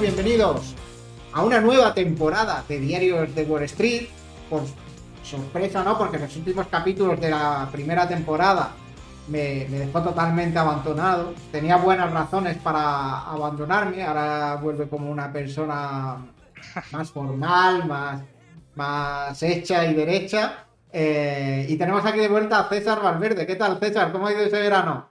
bienvenidos a una nueva temporada de Diarios de Wall Street. Por sorpresa, ¿no? Porque los últimos capítulos de la primera temporada me, me, dejó totalmente abandonado. Tenía buenas razones para abandonarme. Ahora vuelve como una persona más formal, más, más hecha y derecha. Eh, y tenemos aquí de vuelta a César Valverde. ¿Qué tal, César? ¿Cómo ha ido ese verano?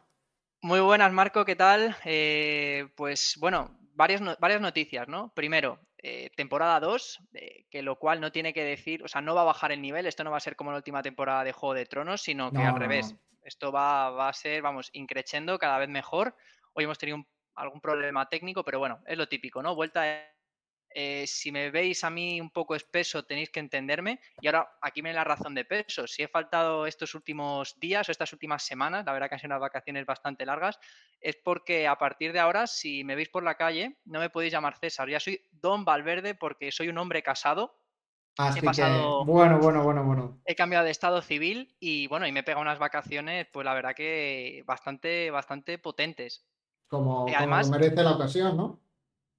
Muy buenas, Marco. ¿Qué tal? Eh, pues bueno, varias, varias noticias, ¿no? Primero, eh, temporada 2, eh, que lo cual no tiene que decir, o sea, no va a bajar el nivel, esto no va a ser como la última temporada de Juego de Tronos, sino que No, al no, revés, esto va, va a ser, vamos, increciendo cada vez mejor. Hoy hemos tenido un- algún problema técnico, pero bueno, es lo típico, ¿no? Vuelta, eh, si me veis a mí un poco espeso, tenéis que entenderme. Y ahora aquí viene la razón de peso. Si he faltado estos últimos días o estas últimas semanas, la verdad que han sido unas vacaciones bastante largas, es porque a partir de ahora, si me veis por la calle, no me podéis llamar César, ya soy Don Valverde porque soy un hombre casado, Así he que, bueno, bueno, bueno, bueno. he cambiado de estado civil y bueno, y me he pegado unas vacaciones, pues la verdad que bastante, bastante potentes. Como, Eh, como además, merece la ocasión, ¿no?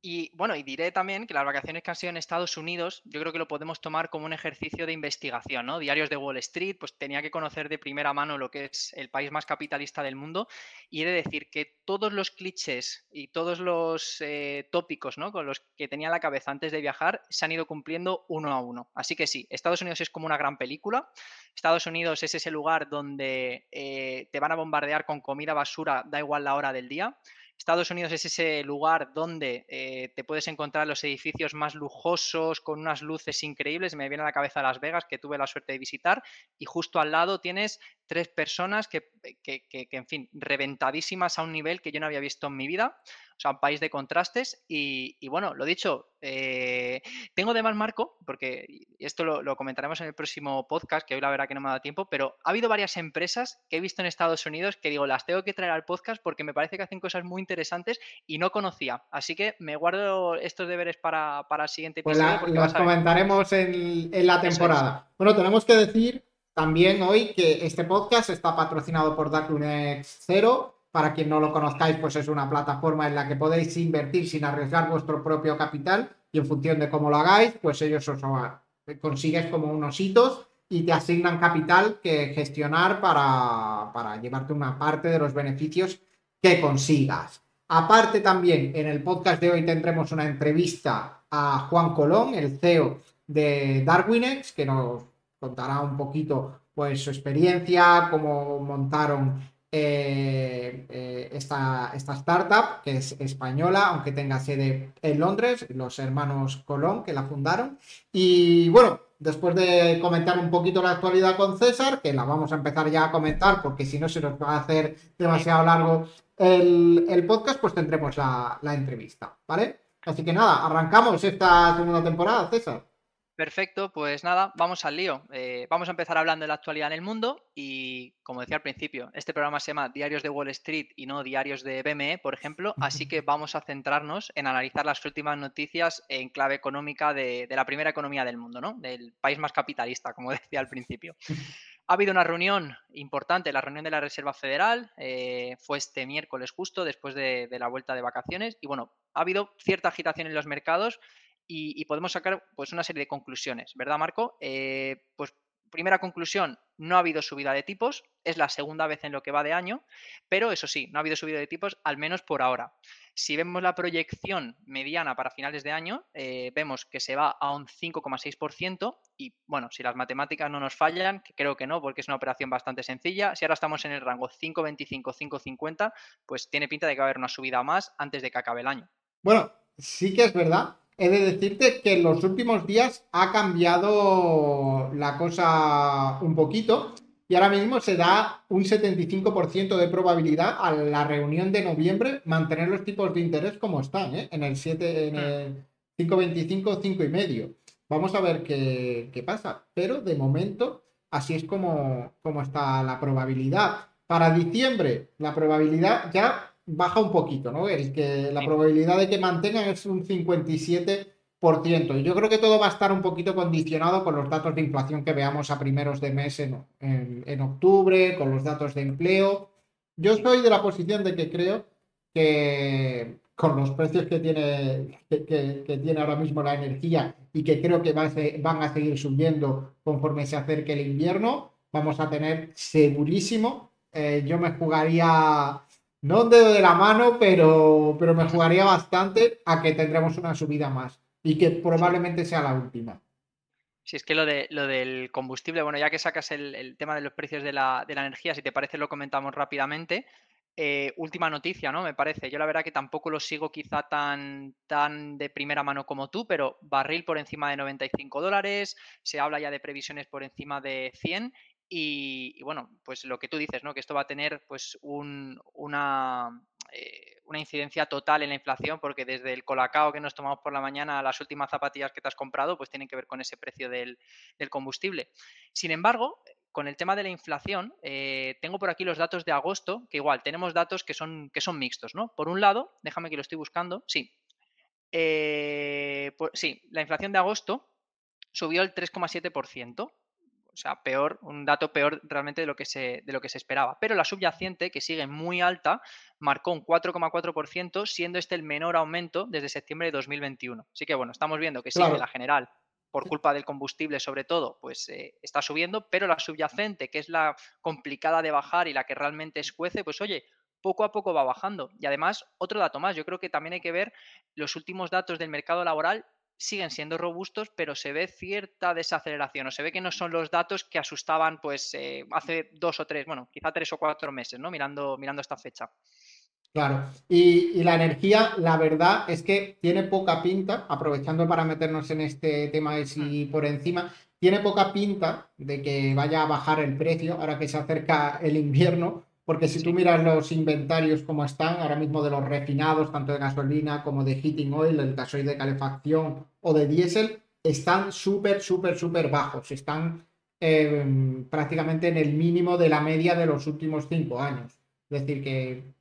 Y bueno, y diré también que las vacaciones que han sido en Estados Unidos, yo creo que lo podemos tomar como un ejercicio de investigación, ¿no? Diarios de Wall Street, pues tenía que conocer de primera mano lo que es el país más capitalista del mundo y he de decir que todos los clichés y todos los eh, tópicos, ¿no? Con los que tenía en la cabeza antes de viajar se han ido cumpliendo uno a uno. Así que sí, Estados Unidos es como una gran película. Estados Unidos es ese lugar donde eh, te van a bombardear con comida basura, da igual la hora del día. Estados Unidos es ese lugar donde eh, te puedes encontrar los edificios más lujosos, con unas luces increíbles. Me viene a la cabeza Las Vegas, que tuve la suerte de visitar, y justo al lado tienes tres personas que, que, que, que, en fin, reventadísimas a un nivel que yo no había visto en mi vida. O sea, un país de contrastes. Y, y bueno, lo dicho, eh, tengo de más marco, porque esto lo, lo, comentaremos en el próximo podcast, que hoy la verdad que no me ha dado tiempo, pero ha habido varias empresas que he visto en Estados Unidos que digo, las tengo que traer al podcast porque me parece que hacen cosas muy interesantes y no conocía. Así que me guardo estos deberes para, para el siguiente Pues episodio. porque los comentaremos en, en la es. temporada. Bueno, tenemos que decir también hoy que este podcast está patrocinado por Darklunex Zero. Para quien no lo conozcáis, pues es una plataforma en la que podéis invertir sin arriesgar vuestro propio capital y en función de cómo lo hagáis, pues ellos os consigues como unos hitos y te asignan capital que gestionar para, para llevarte una parte de los beneficios que consigas. Aparte también en el podcast de hoy tendremos una entrevista a Juan Colón, el CEO de Darwinex, que nos contará un poquito pues su experiencia, cómo montaron eh, eh, esta, esta, startup, que es española, aunque tenga sede en Londres, los hermanos Colón que la fundaron. Y bueno, después de comentar un poquito la actualidad con César, que la vamos a empezar ya a comentar, porque si no se nos va a hacer demasiado largo el, el podcast, pues tendremos la, la entrevista, ¿vale? Así que nada, arrancamos esta segunda temporada, César. Perfecto, pues nada, vamos al lío. Eh, vamos a empezar hablando de la actualidad en el mundo y, como decía al principio, este programa se llama Diarios de Wall Street y no Diarios de BME, por ejemplo, así que vamos a centrarnos en analizar las últimas noticias en clave económica de, de la primera economía del mundo, ¿no? Del país más capitalista, como decía al principio. Ha habido una reunión importante, la reunión de la Reserva Federal, eh, fue este miércoles justo después de, de la vuelta de vacaciones y bueno, ha habido cierta agitación en los mercados y, podemos sacar pues una serie de conclusiones, ¿verdad, Marco? Eh, pues primera conclusión, no ha habido subida de tipos, es la segunda vez en lo que va de año, pero eso sí, no ha habido subida de tipos, al menos por ahora. Si vemos la proyección mediana para finales de año, eh, vemos que se va a un 5,6% y bueno, si las matemáticas no nos fallan, que creo que no, porque es una operación bastante sencilla, si ahora estamos en el rango 5,25-5,50, pues tiene pinta de que va a haber una subida más antes de que acabe el año. Bueno, sí que es verdad he de decirte que en los últimos días ha cambiado la cosa un poquito y ahora mismo se da un 75% de probabilidad a la reunión de noviembre mantener los tipos de interés como están, ¿eh? en el 7, en el 5,25, 5,5. Vamos a ver qué, qué, pasa, pero de momento así es como, como está la probabilidad. Para diciembre la probabilidad ya baja un poquito, ¿no? El que la probabilidad de que mantengan es un 57%. Y yo creo que todo va a estar un poquito condicionado con los datos de inflación que veamos a primeros de mes en, en, en octubre, con los datos de empleo. Yo soy de la posición de que creo que, con los precios que tiene, que, tiene ahora mismo la energía y que creo que van a seguir subiendo conforme se acerque el invierno, vamos a tener segurísimo. Eh, yo me jugaría, no un dedo de la mano, pero, pero me jugaría bastante a que tendremos una subida más y que probablemente sea la última. Si es que lo, de, lo del combustible, bueno, ya que sacas el, tema de los precios de la, de la, energía, si te parece lo comentamos rápidamente. Eh, última noticia, ¿no? Me parece. Yo la verdad que tampoco lo sigo quizá tan, tan de primera mano como tú, pero barril por encima de 95 dólares, se habla ya de previsiones por encima de 100 y, bueno, pues lo que tú dices, ¿no? Que esto va a tener pues una, eh, una incidencia total en la inflación, porque desde el colacao que nos tomamos por la mañana a las últimas zapatillas que te has comprado, pues tienen que ver con ese precio del, del combustible. Sin embargo, con el tema de la inflación, eh, tengo por aquí los datos de agosto, que igual tenemos datos que son, que son mixtos, ¿no? Por un lado, déjame que lo estoy buscando, sí. Eh, sí, la inflación de agosto subió el 3,7%. O sea, peor, un dato peor realmente de lo, que se, de lo que se esperaba. Pero la subyacente, que sigue muy alta, marcó un 4,4%, siendo este el menor aumento desde septiembre de 2021. Así que bueno, estamos viendo que sigue la general por culpa del combustible sobre todo, pues eh, está subiendo, pero la subyacente, que es la complicada de bajar y la que realmente escuece, pues oye, poco a poco va bajando. Y además, otro dato más, yo creo que también hay que ver los últimos datos del mercado laboral siguen siendo robustos, pero se ve cierta desaceleración o se ve que no son los datos que asustaban pues eh, hace dos o tres, bueno, quizá tres o cuatro meses, ¿no? Mirando, mirando esta fecha. Claro, y, la energía, la verdad es que tiene poca pinta, aprovechando para meternos en este tema de si mm. por encima, tiene poca pinta de que vaya a bajar el precio ahora que se acerca el invierno, porque si tú miras los inventarios como están ahora mismo de los refinados, tanto de gasolina como de heating oil, el gasoil de calefacción o de diésel, están súper, súper, súper bajos, están em, prácticamente en el mínimo de la media de los últimos cinco años. Es decir, que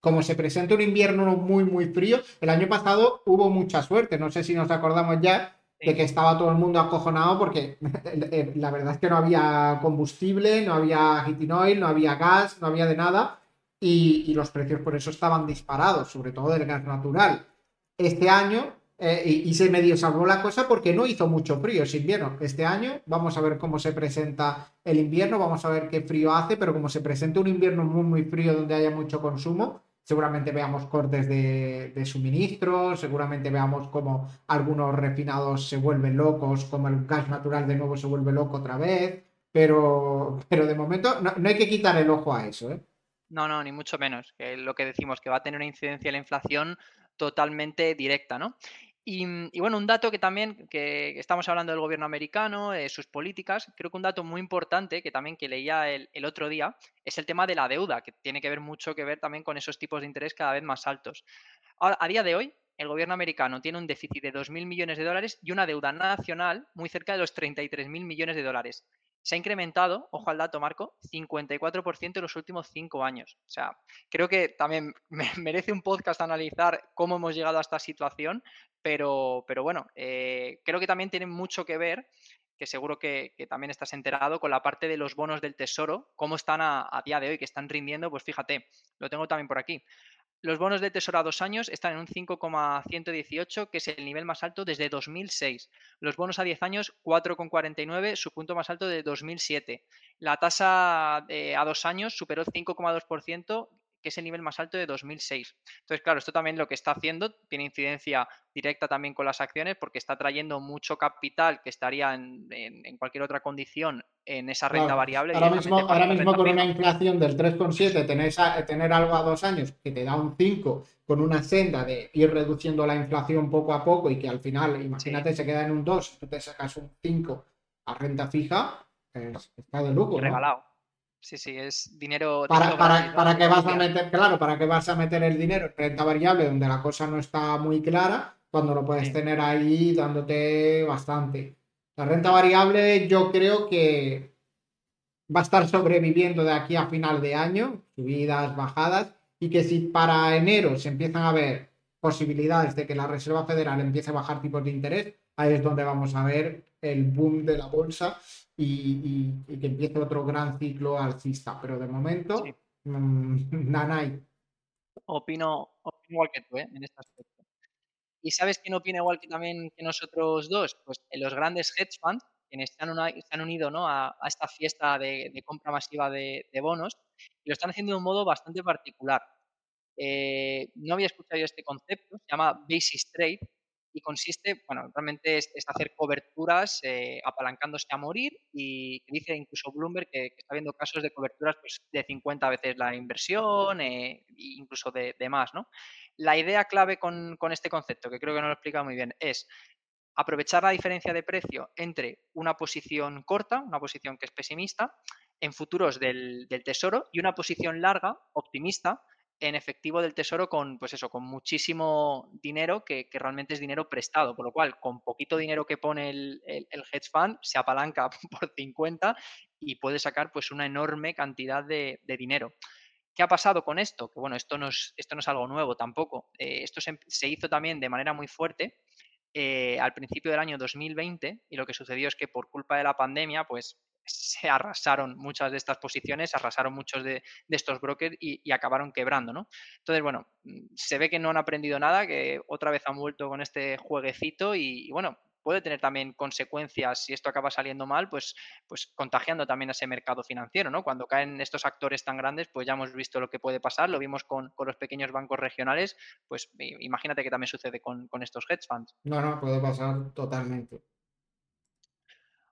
como se presenta un invierno muy, muy frío, el año pasado hubo mucha suerte. No sé si nos acordamos ya de que estaba todo el mundo acojonado porque la verdad es que no había combustible, no había heating oil, no había gas, no había de nada y, los precios por eso estaban disparados, sobre todo del gas natural. Este año, eh, y, y, se medio salvó la cosa porque no hizo mucho frío ese invierno. Este año vamos a ver cómo se presenta el invierno, vamos a ver qué frío hace, pero como se presenta un invierno muy, muy frío donde haya mucho consumo, seguramente veamos cortes de, de suministro, seguramente veamos como algunos refinados se vuelven locos, como el gas natural de nuevo se vuelve loco otra vez, pero, pero de momento no, hay que quitar el ojo a eso. ¿eh? No, no, ni mucho menos. Que lo que decimos, que va a tener una incidencia en la inflación totalmente directa, ¿no? Mm, y, bueno, un dato que también, que estamos hablando del gobierno americano, de sus políticas, creo que un dato muy importante que también que leía el, otro día es el tema de la deuda, que tiene que ver mucho que ver también con esos tipos de interés cada vez más altos. a día de hoy, el gobierno americano tiene un déficit de 2.000 millones de dólares y una deuda nacional muy cerca de los 33.000 millones de dólares se ha incrementado, ojo al dato, Marco, 54% en los últimos cinco años. O sea, creo que también merece un podcast analizar cómo hemos llegado a esta situación, pero, pero bueno, eh, creo que también tiene mucho que ver, que seguro que, también estás enterado, con la parte de los bonos del tesoro, cómo están a, a día de hoy, que están rindiendo, pues fíjate, lo tengo también por aquí. Los bonos de tesoro a dos años están en un 5,118, que es el nivel más alto desde 2006. Los bonos a 10 años, 4,49, su punto más alto de 2007. La tasa eh, a dos años superó el 5,2%, que es el nivel más alto de 2006. Entonces, claro, esto también lo que está haciendo tiene incidencia directa también con las acciones porque está trayendo mucho capital que estaría en, cualquier otra condición en esa renta variable. Ahora mismo, ahora mismo con una inflación del 3,7, tener, tener algo a dos años que te da un 5 con una senda de ir reduciendo la inflación poco a poco y que al final, imagínate, se queda en un 2, tú te sacas un 5 a renta fija, está de lujo. Regalado. Sí, sí, es dinero. Para, para, que vas a meter, claro, para que vas a meter el dinero en renta variable donde la cosa no está muy clara, cuando lo puedes tener ahí dándote bastante. La renta variable yo creo que va a estar sobreviviendo de aquí a final de año, subidas, bajadas, y que si para enero se empiezan a ver posibilidades de que la Reserva Federal empiece a bajar tipos de interés, ahí es donde vamos a ver el boom de la bolsa y, que empiece otro gran ciclo alcista. Pero de momento, sí. mmm, Opino, igual que tú, ¿eh? En este aspecto. ¿Y sabes quién opina igual que también que nosotros dos? Pues los grandes hedge funds, quienes se han, se han unido ¿no? a, esta fiesta de, compra masiva de, bonos, y lo están haciendo de un modo bastante particular. Eh, no había escuchado yo este concepto, se llama basis trade, y consiste, bueno, realmente es, hacer coberturas eh, apalancándose a morir y dice incluso Bloomberg que, está viendo casos de coberturas pues, de 50 veces la inversión e incluso de, más, ¿no? La idea clave con, este concepto, que creo que no lo explica muy bien, es aprovechar la diferencia de precio entre una posición corta, una posición que es pesimista, en futuros del, del tesoro y una posición larga, optimista, en efectivo del tesoro con, pues eso, con muchísimo dinero que, realmente es dinero prestado, por lo cual con poquito dinero que pone el, hedge fund se apalanca por 50 y puede sacar pues una enorme cantidad de, dinero. ¿Qué ha pasado con esto? Que bueno, esto no es, esto no es algo nuevo tampoco. Eh, esto se, hizo también de manera muy fuerte eh, al principio del año 2020 y lo que sucedió es que por culpa de la pandemia, pues se arrasaron muchas de estas posiciones, arrasaron muchos de, estos brokers y, acabaron quebrando, ¿no? Entonces, bueno, mm, se ve que no han aprendido nada, que otra vez han vuelto con este jueguecito y, bueno, puede tener también consecuencias si esto acaba saliendo mal, pues, pues contagiando también a ese mercado financiero, ¿no? Cuando caen estos actores tan grandes, pues ya hemos visto lo que puede pasar, lo vimos con, los pequeños bancos regionales, pues imagínate que también sucede con, con estos hedge funds. No, no, puede pasar totalmente.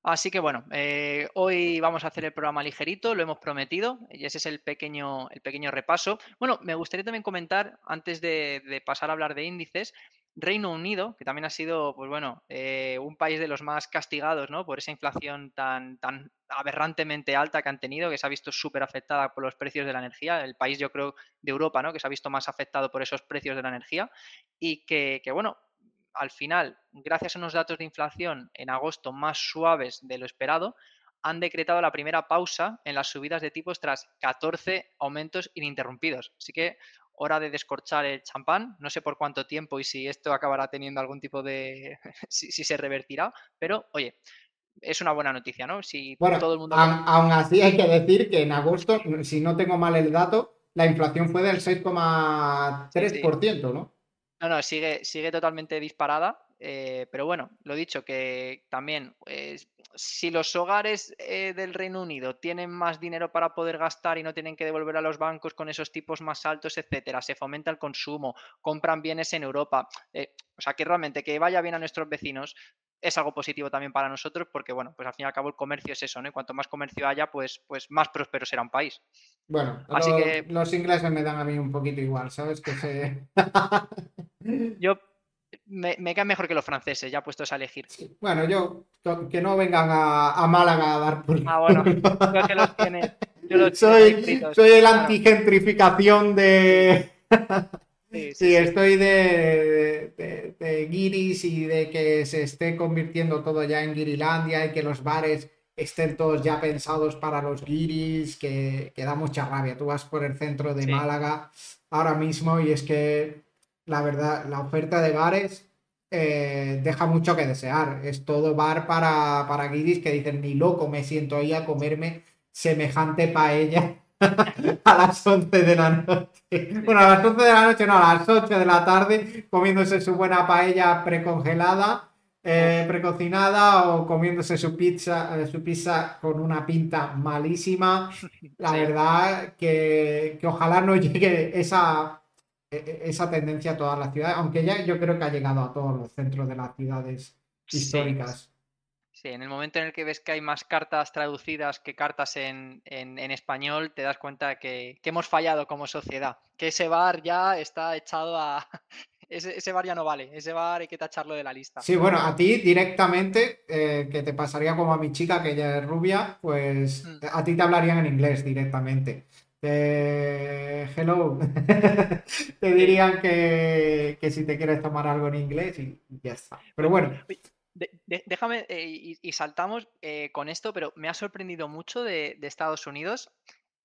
Así que bueno, eh, hoy vamos a hacer el programa ligerito, lo hemos prometido, y ese es el pequeño, el pequeño repaso. Bueno, me gustaría también comentar, antes de, pasar a hablar de índices, Reino Unido, que también ha sido, pues bueno, eh, un país de los más castigados, ¿no? Por esa inflación tan, tan aberrantemente alta que han tenido, que se ha visto súper afectada por los precios de la energía. El país, yo creo, de Europa, ¿no? Que se ha visto más afectado por esos precios de la energía y que, que bueno, al final, gracias a unos datos de inflación en agosto más suaves de lo esperado, han decretado la primera pausa en las subidas de tipos tras 14 aumentos ininterrumpidos. Así que hora de descorchar el champán. No sé por cuánto tiempo y si esto acabará teniendo algún tipo de... si, se revertirá, pero oye, es una buena noticia, ¿no? Si todo el mundo... Aún así hay que decir que en agosto, si no tengo mal el dato, la inflación fue del 6,3%, ¿no? No, no, sigue, sigue totalmente disparada. Eh, pero bueno, lo dicho, que también eh, si los hogares eh, del Reino Unido tienen más dinero para poder gastar y no tienen que devolver a los bancos con esos tipos más altos, etcétera, se fomenta el consumo, compran bienes en Europa. o sea, que realmente que vaya bien a nuestros vecinos es algo positivo también para nosotros porque, bueno, pues al fin y al cabo el comercio es eso, ¿no? Y cuanto más comercio haya, pues, pues más próspero será un país. Bueno, Así que... los ingleses me dan a mí un poquito igual, ¿sabes? Que se... Yo me, me caen mejor que los franceses, ya puestos a elegir. Bueno, yo que no vengan a, Málaga a dar por. Ah, bueno, yo que los tiene. soy, soy el antigentrificación de. Sí, estoy de, de, guiris y de que se esté convirtiendo todo ya en guirilandia y que los bares estén todos ya pensados para los guiris, que, da mucha rabia. Tú vas por el centro de Málaga ahora mismo y es que la verdad, la oferta de bares eh, deja mucho que desear. Es todo bar para, para guiris que dicen, ni loco, me siento ahí a comerme semejante paella a las 11 de la noche. Bueno, a las 11 de la noche, no, a las 8 de la tarde, comiéndose su buena paella precongelada, eh, precocinada o comiéndose su pizza, eh, su pizza con una pinta malísima. La verdad que, que ojalá no llegue esa esa tendencia a todas las ciudades, aunque ya yo creo que ha llegado a todos los centros de las ciudades históricas. Sí. en el momento en el que ves que hay más cartas traducidas que cartas en, español, te das cuenta que, hemos fallado como sociedad, que ese bar ya está echado a... Ese, bar ya no vale, ese bar hay que tacharlo de la lista. Sí, bueno, a ti directamente, eh, que te pasaría como a mi chica, que ella es rubia, pues mm. a ti te hablarían en inglés directamente hello, te dirían que, si te quieres tomar algo en inglés y ya está. Pero bueno. déjame eh, y, saltamos eh, con esto, pero me ha sorprendido mucho de, Estados Unidos.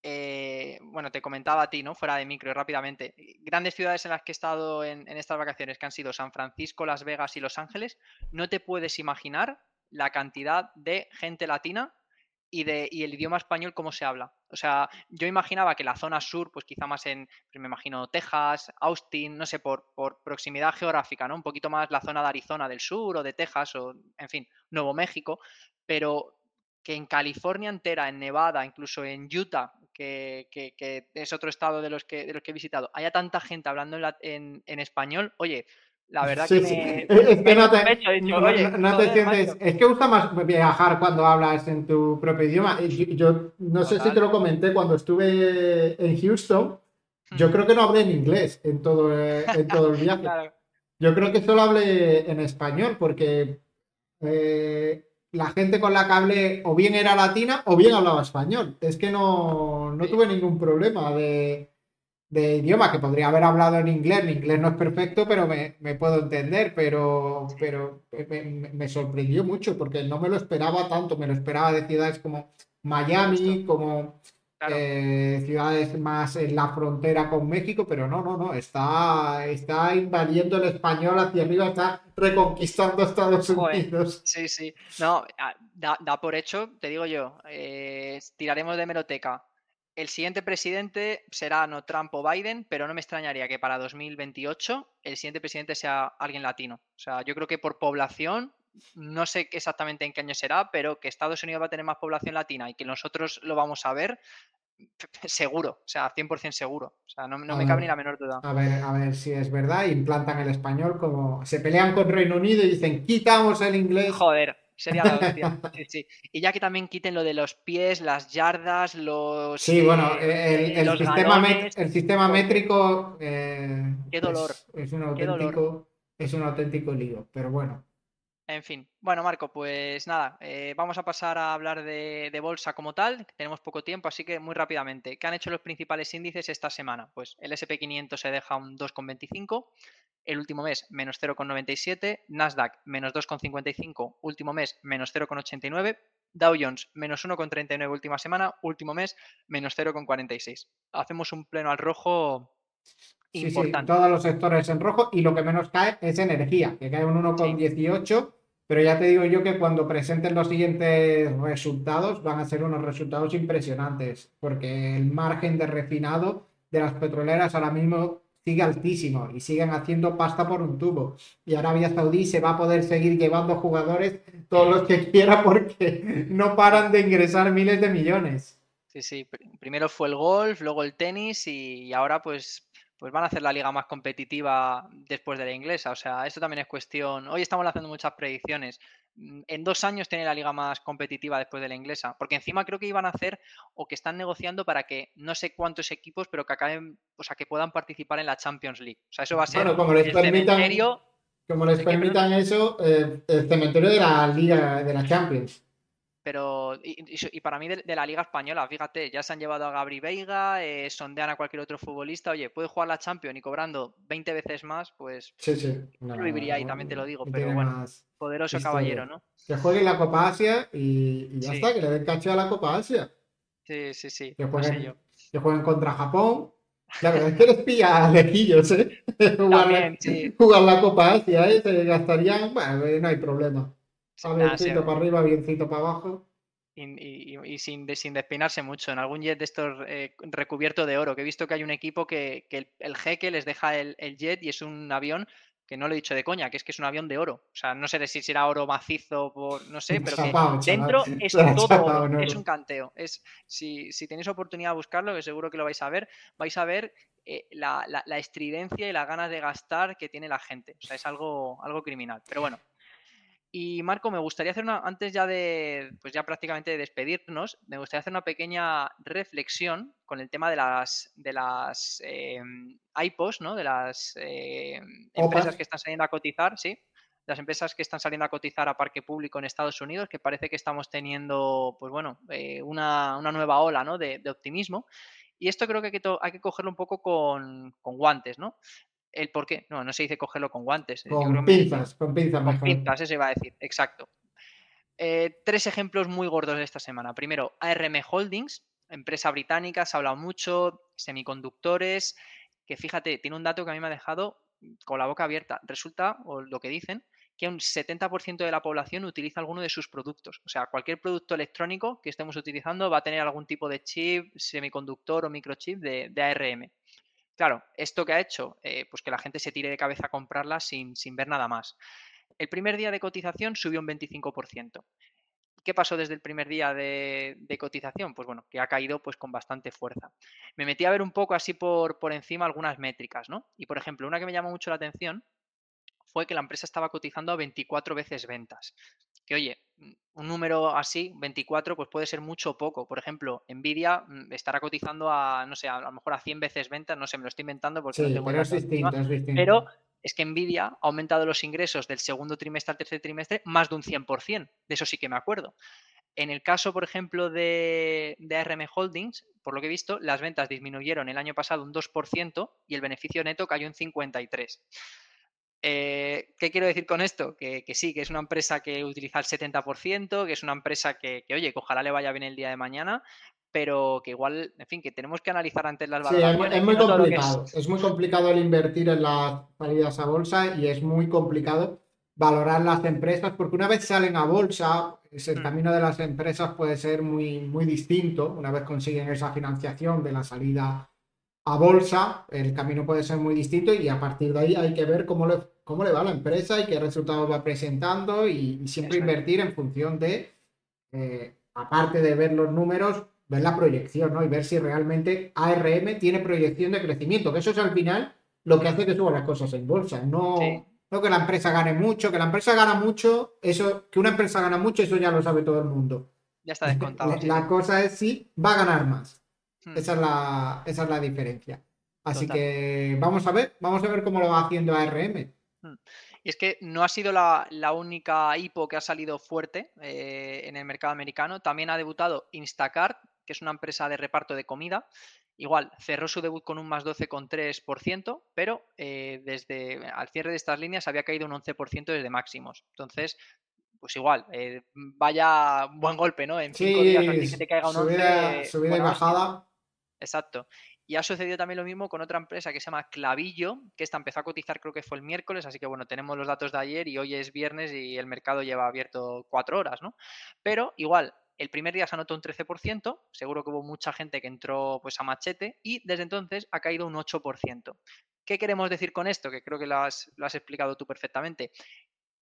Eh, bueno, te comentaba a ti, ¿no? Fuera de micro, rápidamente. Grandes ciudades en las que he estado en, en estas vacaciones, que han sido San Francisco, Las Vegas y Los Ángeles, no te puedes imaginar la cantidad de gente latina y, de, y el idioma español cómo se habla. O sea, yo imaginaba que la zona sur, pues quizá más en, pues me imagino Texas, Austin, no sé, por, por proximidad geográfica, ¿no? Un poquito más la zona de Arizona del sur o de Texas o, en fin, Nuevo México, pero que en California entera, en Nevada, incluso en Utah, que, es otro estado de los que, de los que he visitado, haya tanta gente hablando en, en español, oye, la verdad que me, es que no te, sientes. Es que gusta más viajar cuando hablas en tu propio idioma. Yo, no sé si te lo comenté cuando estuve en Houston. Yo creo que no hablé en inglés en todo, en todo el viaje. Yo creo que solo hablé en español porque eh, la gente con la que hablé o bien era latina o bien hablaba español. Es que no, no tuve ningún problema de de idioma, que podría haber hablado en inglés, mi inglés no es perfecto, pero me, puedo entender, pero, pero me, sorprendió mucho porque no me lo esperaba tanto, me lo esperaba de ciudades como Miami, como eh, ciudades más en la frontera con México, pero no, no, no, está, está invadiendo el español hacia arriba, está reconquistando Estados Unidos. Sí, sí, no, ah, da, por hecho, te digo yo, eh, tiraremos de meroteca el siguiente presidente será no Trump o Biden, pero no me extrañaría que para 2028 el siguiente presidente sea alguien latino. O sea, yo creo que por población, no sé exactamente en qué año será, pero que Estados Unidos va a tener más población latina y que nosotros lo vamos a ver, seguro, o sea, 100% seguro. O sea, no, me cabe ni la menor duda. A ver, a ver si es verdad, implantan el español como se pelean con Reino Unido y dicen, quitamos el inglés. Joder, Sería la hostia. Y ya que también quiten lo de los pies, las yardas, los. Sí, bueno, eh, el, sistema, el sistema métrico. Eh, qué dolor. Es, un auténtico, es un auténtico lío, pero bueno. En fin, bueno, Marco, pues nada, eh, vamos a pasar a hablar de, de, bolsa como tal. Tenemos poco tiempo, así que muy rápidamente. ¿Qué han hecho los principales índices esta semana? Pues el SP500 se deja un 2,25, el último mes menos 0,97, Nasdaq menos 2,55, último mes menos 0,89, Dow Jones menos 1,39 última semana, último mes menos 0,46. Hacemos un pleno al rojo importante. todos los sectores en rojo y lo que menos cae es energía, que cae un 1,18. Pero ya te digo yo que cuando presenten los siguientes resultados van a ser unos resultados impresionantes, porque el margen de refinado de las petroleras ahora mismo sigue altísimo y siguen haciendo pasta por un tubo. Y Arabia Saudí se va a poder seguir llevando jugadores todos los que quiera porque no paran de ingresar miles de millones. Sí, sí. Primero fue el golf, luego el tenis y ahora pues pues van a hacer la liga más competitiva después de la inglesa. O sea, esto también es cuestión. Hoy estamos haciendo muchas predicciones. Mm, en dos años tiene la liga más competitiva después de la inglesa. Porque encima creo que iban a hacer o que están negociando para que no sé cuántos equipos, pero que acaben, o sea, que puedan participar en la Champions League. O sea, eso va a ser bueno, como les permitan, Como les permitan eso, eh, el cementerio de la liga de la Champions. Pero, y, para mí de, la Liga Española, fíjate, ya se han llevado a Gabri Veiga, eh, sondean a cualquier otro futbolista, oye, puede jugar la Champions y cobrando 20 veces más, pues sí, sí. lo viviría ahí, también te lo digo, pero bueno, poderoso caballero, ¿no? Que juegue la Copa Asia y, ya está, que le den cacho a la Copa Asia. Sí, sí, sí. Que jueguen, que jueguen contra Japón. Claro, es que les pilla lejillos, ¿eh? jugar, la, jugar la Copa Asia, ¿eh? Se gastarían, bueno, no hay problema biencito para arriba, biencito para abajo. Y, sin, sin, despeinarse mucho, en algún jet de estos eh, recubierto de oro, que he visto que hay un equipo que, el, jeque les deja el, jet y es un avión que no lo he dicho de coña, que es que es un avión de oro. O sea, no sé si será oro macizo, por, no sé, pero que dentro es todo oro, es un canteo. Es, si, si, tenéis oportunidad de buscarlo, que seguro que lo vais a ver, vais a ver eh, la, la, estridencia y las ganas de gastar que tiene la gente. O sea, es algo, algo criminal. Pero bueno, y Marco, me gustaría hacer una, antes ya de, pues ya prácticamente de despedirnos, me gustaría hacer una pequeña reflexión con el tema de las, de las eh, IPOs, ¿no? De las eh, empresas que están saliendo a cotizar, sí. Las empresas que están saliendo a cotizar a parque público en Estados Unidos, que parece que estamos teniendo, pues bueno, eh, una, nueva ola, ¿no? De, optimismo. Y esto creo que hay que, hay que cogerlo un poco con, con guantes, ¿no? El por qué. No, no se dice cogerlo con guantes. Eh, con pinzas, con pinzas. Con pinzas, eso iba a decir, exacto. Eh, tres ejemplos muy gordos de esta semana. Primero, ARM Holdings, empresa británica, se ha hablado mucho, semiconductores, que fíjate, tiene un dato que a mí me ha dejado con la boca abierta. Resulta, o lo que dicen, que un 70% de la población utiliza alguno de sus productos. O sea, cualquier producto electrónico que estemos utilizando va a tener algún tipo de chip, semiconductor o microchip de, ARM. Claro, ¿esto que ha hecho? Eh, pues que la gente se tire de cabeza a comprarla sin, sin ver nada más. El primer día de cotización subió un 25%. ¿Qué pasó desde el primer día de, cotización? Pues bueno, que ha caído pues con bastante fuerza. Me metí a ver un poco así por, por encima algunas métricas, ¿no? Y por ejemplo, una que me llamó mucho la atención fue que la empresa estaba cotizando a 24 veces ventas. Que oye, mm, un número así, 24, pues puede ser mucho o poco. Por ejemplo, Nvidia mm, estará cotizando a, no sé, a lo mejor a 100 veces ventas, no sé, me lo estoy inventando porque no tengo pero es distinto, es distinto. Pero es que Nvidia ha aumentado los ingresos del segundo trimestre al tercer trimestre más de un 100%. De eso sí que me acuerdo. En el caso, por ejemplo, de, ARM Holdings, por lo que he visto, las ventas disminuyeron el año pasado un 2% y el beneficio neto cayó un 53%. Eh, ¿Qué quiero decir con esto? Que, sí, que es una empresa que utiliza el 70%, que es una empresa que, oye, que ojalá le vaya bien el día de mañana, pero que igual, en fin, que tenemos que analizar antes las valoraciones. Sí, es muy, complicado. Es... muy complicado el invertir en las salidas a bolsa y es muy complicado valorar las empresas porque una vez salen a bolsa, el mm. camino de las empresas puede ser muy, muy distinto. Una vez consiguen esa financiación de la salida a bolsa, el camino puede ser muy distinto y a partir de ahí hay que ver cómo le, cómo le va a la empresa y qué resultados va presentando y, siempre invertir en función de, eh, aparte de ver los números, ver la proyección, ¿no? Y ver si realmente ARM tiene proyección de crecimiento, que eso es al final lo que hace que suban las cosas en bolsa, no, no que la empresa gane mucho, que la empresa gana mucho, eso, que una empresa gana mucho, eso ya lo sabe todo el mundo. Ya está descontado. La, cosa es si va a ganar más. Hmm. Esa, es la, esa es la diferencia. Así que vamos a ver, vamos a ver cómo lo va haciendo ARM. Hmm. Y es que no ha sido la, única IPO que ha salido fuerte eh, en el mercado americano. También ha debutado Instacart, que es una empresa de reparto de comida. Igual, cerró su debut con un más 12,3%, pero eh, desde al cierre de estas líneas había caído un 11% desde máximos. Entonces, pues igual, eh, vaya buen golpe, ¿no? En cinco días que te caiga un subida, Subida y bajada. Exacto. Y ha sucedido también lo mismo con otra empresa que se llama Clavillo, que esta empezó a cotizar creo que fue el miércoles, así que bueno, tenemos los datos de ayer y hoy es viernes y el mercado lleva abierto cuatro horas, ¿no? Pero igual, el primer día se anotó un 13%, seguro que hubo mucha gente que entró pues a machete y desde entonces ha caído un 8%. ¿Qué queremos decir con esto? Que creo que lo has, lo has explicado tú perfectamente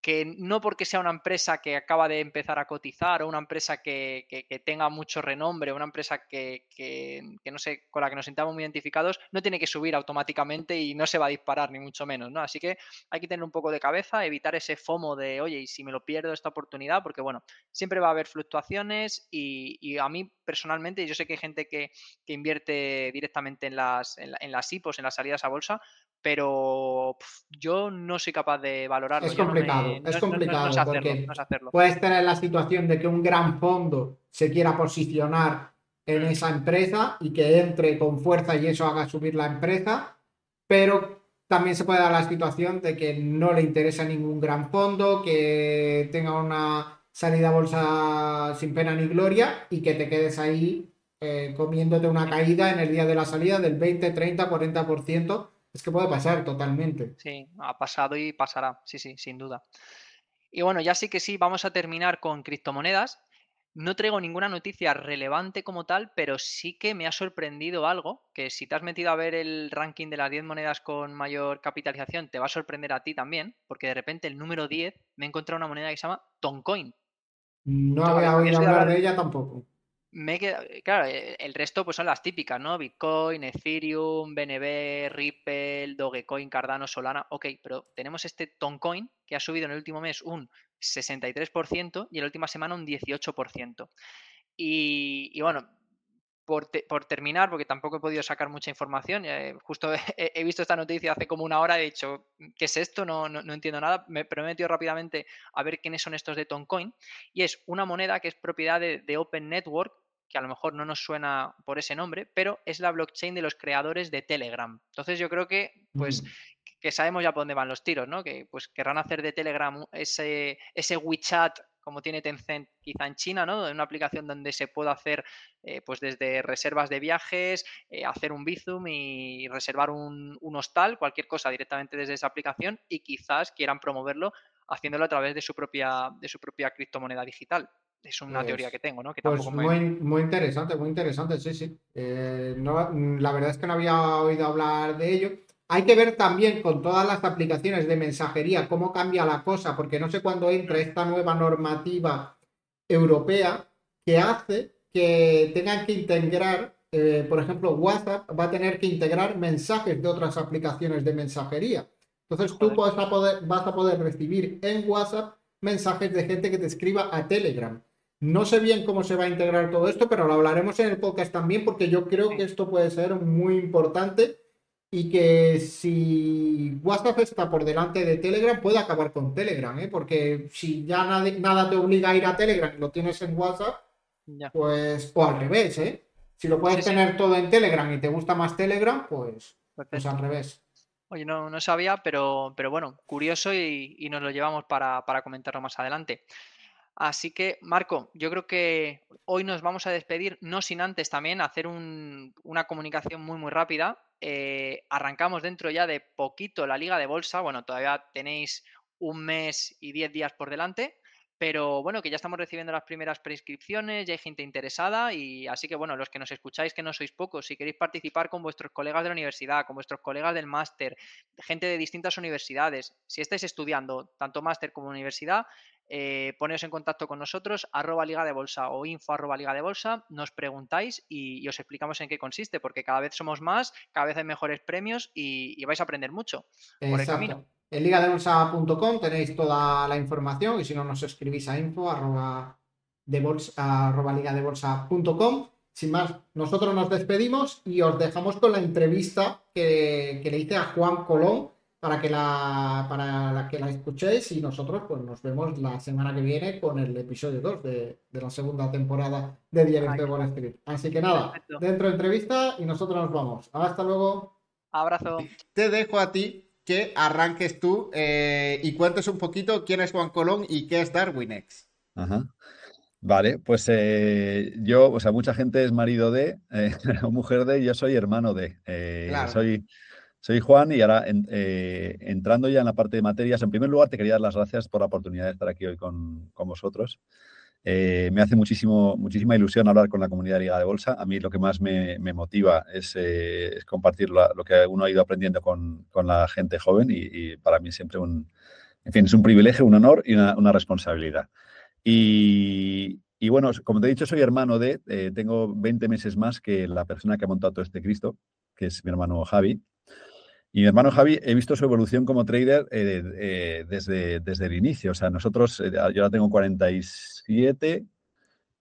que no porque sea una empresa que acaba de empezar a cotizar o una empresa que, tenga mucho renombre, una empresa que, no sé, con la que nos sintamos muy identificados, no tiene que subir automáticamente y no se va a disparar, ni mucho menos, ¿no? Así que hay que tener un poco de cabeza, evitar ese FOMO de, oye, y si me lo pierdo esta oportunidad, porque bueno, siempre va a haber fluctuaciones y, a mí personalmente, yo sé que hay gente que, invierte directamente en las, en, las IPOs, en las salidas a bolsa, pero yo no soy capaz de valorarlo. Es complicado, es complicado porque puedes tener la situación de que un gran fondo se quiera posicionar en mm. esa empresa y que entre con fuerza y eso haga subir la empresa, pero también se puede dar la situación de que no le interesa ningún gran fondo, que tenga una salida a bolsa sin pena ni gloria y que te quedes ahí eh, comiéndote una caída en el día de la salida del 20, 30, 40% es que puede pasar totalmente. Sí, ha pasado y pasará, sí, sí, sin duda. Y bueno, ya sí que sí, vamos a terminar con criptomonedas. No traigo ninguna noticia relevante como tal, pero sí que me ha sorprendido algo, que si te has metido a ver el ranking de las 10 monedas con mayor capitalización, te va a sorprender a ti también, porque de repente el número 10 me he encontrado una moneda que se llama Toncoin. No había oído hablar de ella tampoco me claro, e, el resto pues son las típicas, ¿no? Bitcoin, Ethereum, BNB, Ripple, Dogecoin, Cardano, Solana, ok, pero tenemos este Toncoin que ha subido en el último mes un 63% y en la última semana un 18%. Y, bueno, por, terminar, porque tampoco he podido sacar mucha información, eh, justo he, visto esta noticia hace como una hora, he dicho, ¿qué es esto? No, no, entiendo nada, me, pero he rápidamente a ver quiénes son estos de Toncoin, y es una moneda que es propiedad de Open Network, que a lo mejor no nos suena por ese nombre, pero es la blockchain de los creadores de Telegram. Entonces yo creo que, pues, mm. que sabemos ya por dónde van los tiros, ¿no? Que pues querrán hacer de Telegram ese, ese WeChat como tiene Tencent quizá en China, ¿no? Una aplicación donde se puede hacer eh, pues desde reservas de viajes, eh, hacer un Bizum y reservar un, un, hostal, cualquier cosa directamente desde esa aplicación y quizás quieran promoverlo haciéndolo a través de su propia, de su propia criptomoneda digital. Es una teoría Pues, que tengo, ¿no? Que pues me... muy, muy interesante, muy interesante, sí, sí. Eh, no, la verdad es que no había oído hablar de ello. Hay que ver también con todas las aplicaciones de mensajería cómo cambia la cosa, porque no sé cuándo entra esta nueva normativa europea que hace que tengan que integrar, eh, por ejemplo, WhatsApp va a tener que integrar mensajes de otras aplicaciones de mensajería. Entonces tú vas a poder, vas a poder recibir en WhatsApp mensajes de gente que te escriba a Telegram. No sé bien cómo se va a integrar todo esto, pero lo hablaremos en el podcast también porque yo creo que esto puede ser muy importante y que si WhatsApp está por delante de Telegram, puede acabar con Telegram, ¿eh? Porque si ya nada, nada te obliga a ir a Telegram y lo tienes en WhatsApp, Ya. pues, o al revés, ¿eh? Si lo puedes Sí, sí. tener todo en Telegram y te gusta más Telegram, pues, pues al revés. Oye, no, no sabía, pero, pero bueno, curioso y, y nos lo llevamos para, para comentarlo más adelante. Así que, Marco, yo creo que hoy nos vamos a despedir, no sin antes también hacer un- una comunicación muy, muy rápida. Eh, arrancamos dentro ya de poquito la liga de bolsa. Bueno, todavía tenéis un mes y diez días por delante, pero bueno, que ya estamos recibiendo las primeras prescripciones, ya hay gente interesada y así que bueno, los que nos escucháis, que no sois pocos, si queréis participar con vuestros colegas de la universidad, con vuestros colegas del máster, gente de distintas universidades, si estáis estudiando tanto máster como universidad, eh, poneos en contacto con nosotros, arroba liga de bolsa o info arroba liga de bolsa, nos preguntáis y, os explicamos en qué consiste, porque cada vez somos más, cada vez hay mejores premios y vais a aprender mucho por el camino. En ligadebolsa.com tenéis toda la información y si no nos escribís a info arroba, de bolsa, arroba ligadebolsa.com. Sin más, nosotros nos despedimos y os dejamos con la entrevista que, que le hice a Juan Colón para que la, para la que la escuchéis y nosotros pues nos vemos la semana que viene con el episodio 2 de, de la segunda temporada de Diario Wall Street. Así que nada, Perfecto. dentro de entrevista y nosotros nos vamos. Hasta luego. Abrazo. Te dejo a ti que arranques tú eh, y cuentes un poquito quién es Juan Colón y qué es DarwinX. Ajá. Vale, pues eh, yo, o sea, mucha gente es marido de, eh, o mujer de, yo soy hermano de. Claro. soy, soy Juan y ahora en- entrando ya en la parte de materias, en primer lugar te quería dar las gracias por la oportunidad de estar aquí hoy con, con vosotros. Eh, me hace muchísimo, muchísima ilusión hablar con la comunidad de de Bolsa. A mí lo que más me, motiva es, eh, compartir lo que uno ha ido aprendiendo con, la gente joven y, para mí siempre un, en es un privilegio, un honor y una, responsabilidad. Y, y bueno, como te he dicho, soy hermano de, eh, tengo 20 meses más que la persona que ha montado todo este Cristo, que es mi hermano Javi. Y mi hermano Javi, he visto su evolución como trader eh, eh, desde, desde el inicio. O sea, nosotros, eh, yo ahora tengo 47,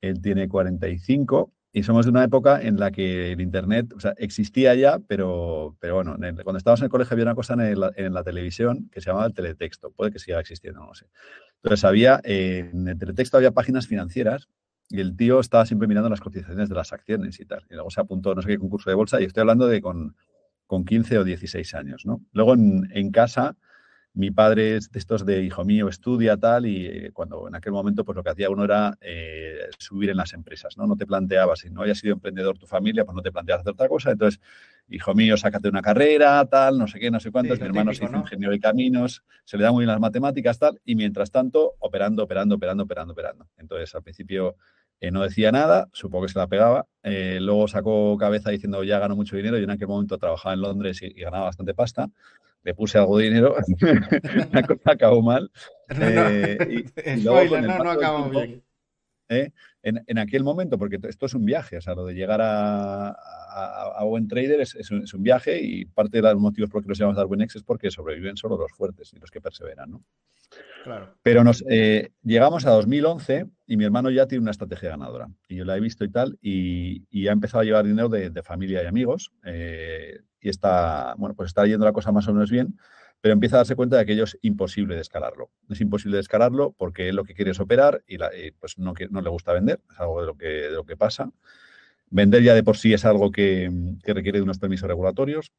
él tiene 45, y somos de una época en la que el Internet o sea, existía ya, pero, pero bueno, cuando estábamos en el colegio había una cosa en, el- en la televisión que se llamaba el teletexto. Puede que siga existiendo, no lo sé. Entonces había, en el teletexto había páginas financieras y el tío estaba siempre mirando las cotizaciones de las acciones y tal. Y luego se apuntó no sé qué concurso de bolsa y estoy hablando de con, con 15 o 16 años, ¿no? Luego en, en casa, mi padre es de estos de hijo mío, estudia tal y eh, cuando en aquel momento pues lo que hacía uno era eh, subir en las empresas, ¿no? No te planteabas, si no había sido emprendedor tu familia, pues no te planteabas hacer otra cosa. Entonces, hijo mío, sácate una carrera, tal, no sé qué, no sé cuántos. Sí, mi hermano típico, se hizo ¿no? ingeniero de caminos, se le da muy bien las matemáticas, tal, y mientras tanto, operando, operando, operando, operando, operando. Entonces, al principio eh, no decía nada, supongo que se la pegaba. eh, luego sacó cabeza diciendo, ya gano mucho dinero. Yo en aquel momento trabajaba en Londres y, y ganaba bastante pasta. Le puse algo de dinero, la cosa acabó mal. Eh, y- y luego con Spoiler, el no, no paso del acabamos tiempo, bien. En, en aquel momento, porque esto es un viaje, o sea, lo de llegar a, a- a buen trader es, es un, es un viaje y parte de los motivos por los que los llamamos Darwinex es porque sobreviven solo los fuertes y los que perseveran, ¿no? Claro. Pero nos eh, llegamos a 2011 y mi hermano ya tiene una estrategia ganadora. Y yo la he visto y tal, y, y ha empezado a llevar dinero de, de familia y amigos. eh, y está, bueno, pues está yendo la cosa más o menos bien, pero empieza a darse cuenta de que ello es imposible de escalarlo. Es imposible de escalarlo porque él lo que quiere operar y, y, pues no, le gusta vender, es algo de lo que, pasa. Vender ya de por sí es algo que, requiere de unos permisos regulatorios.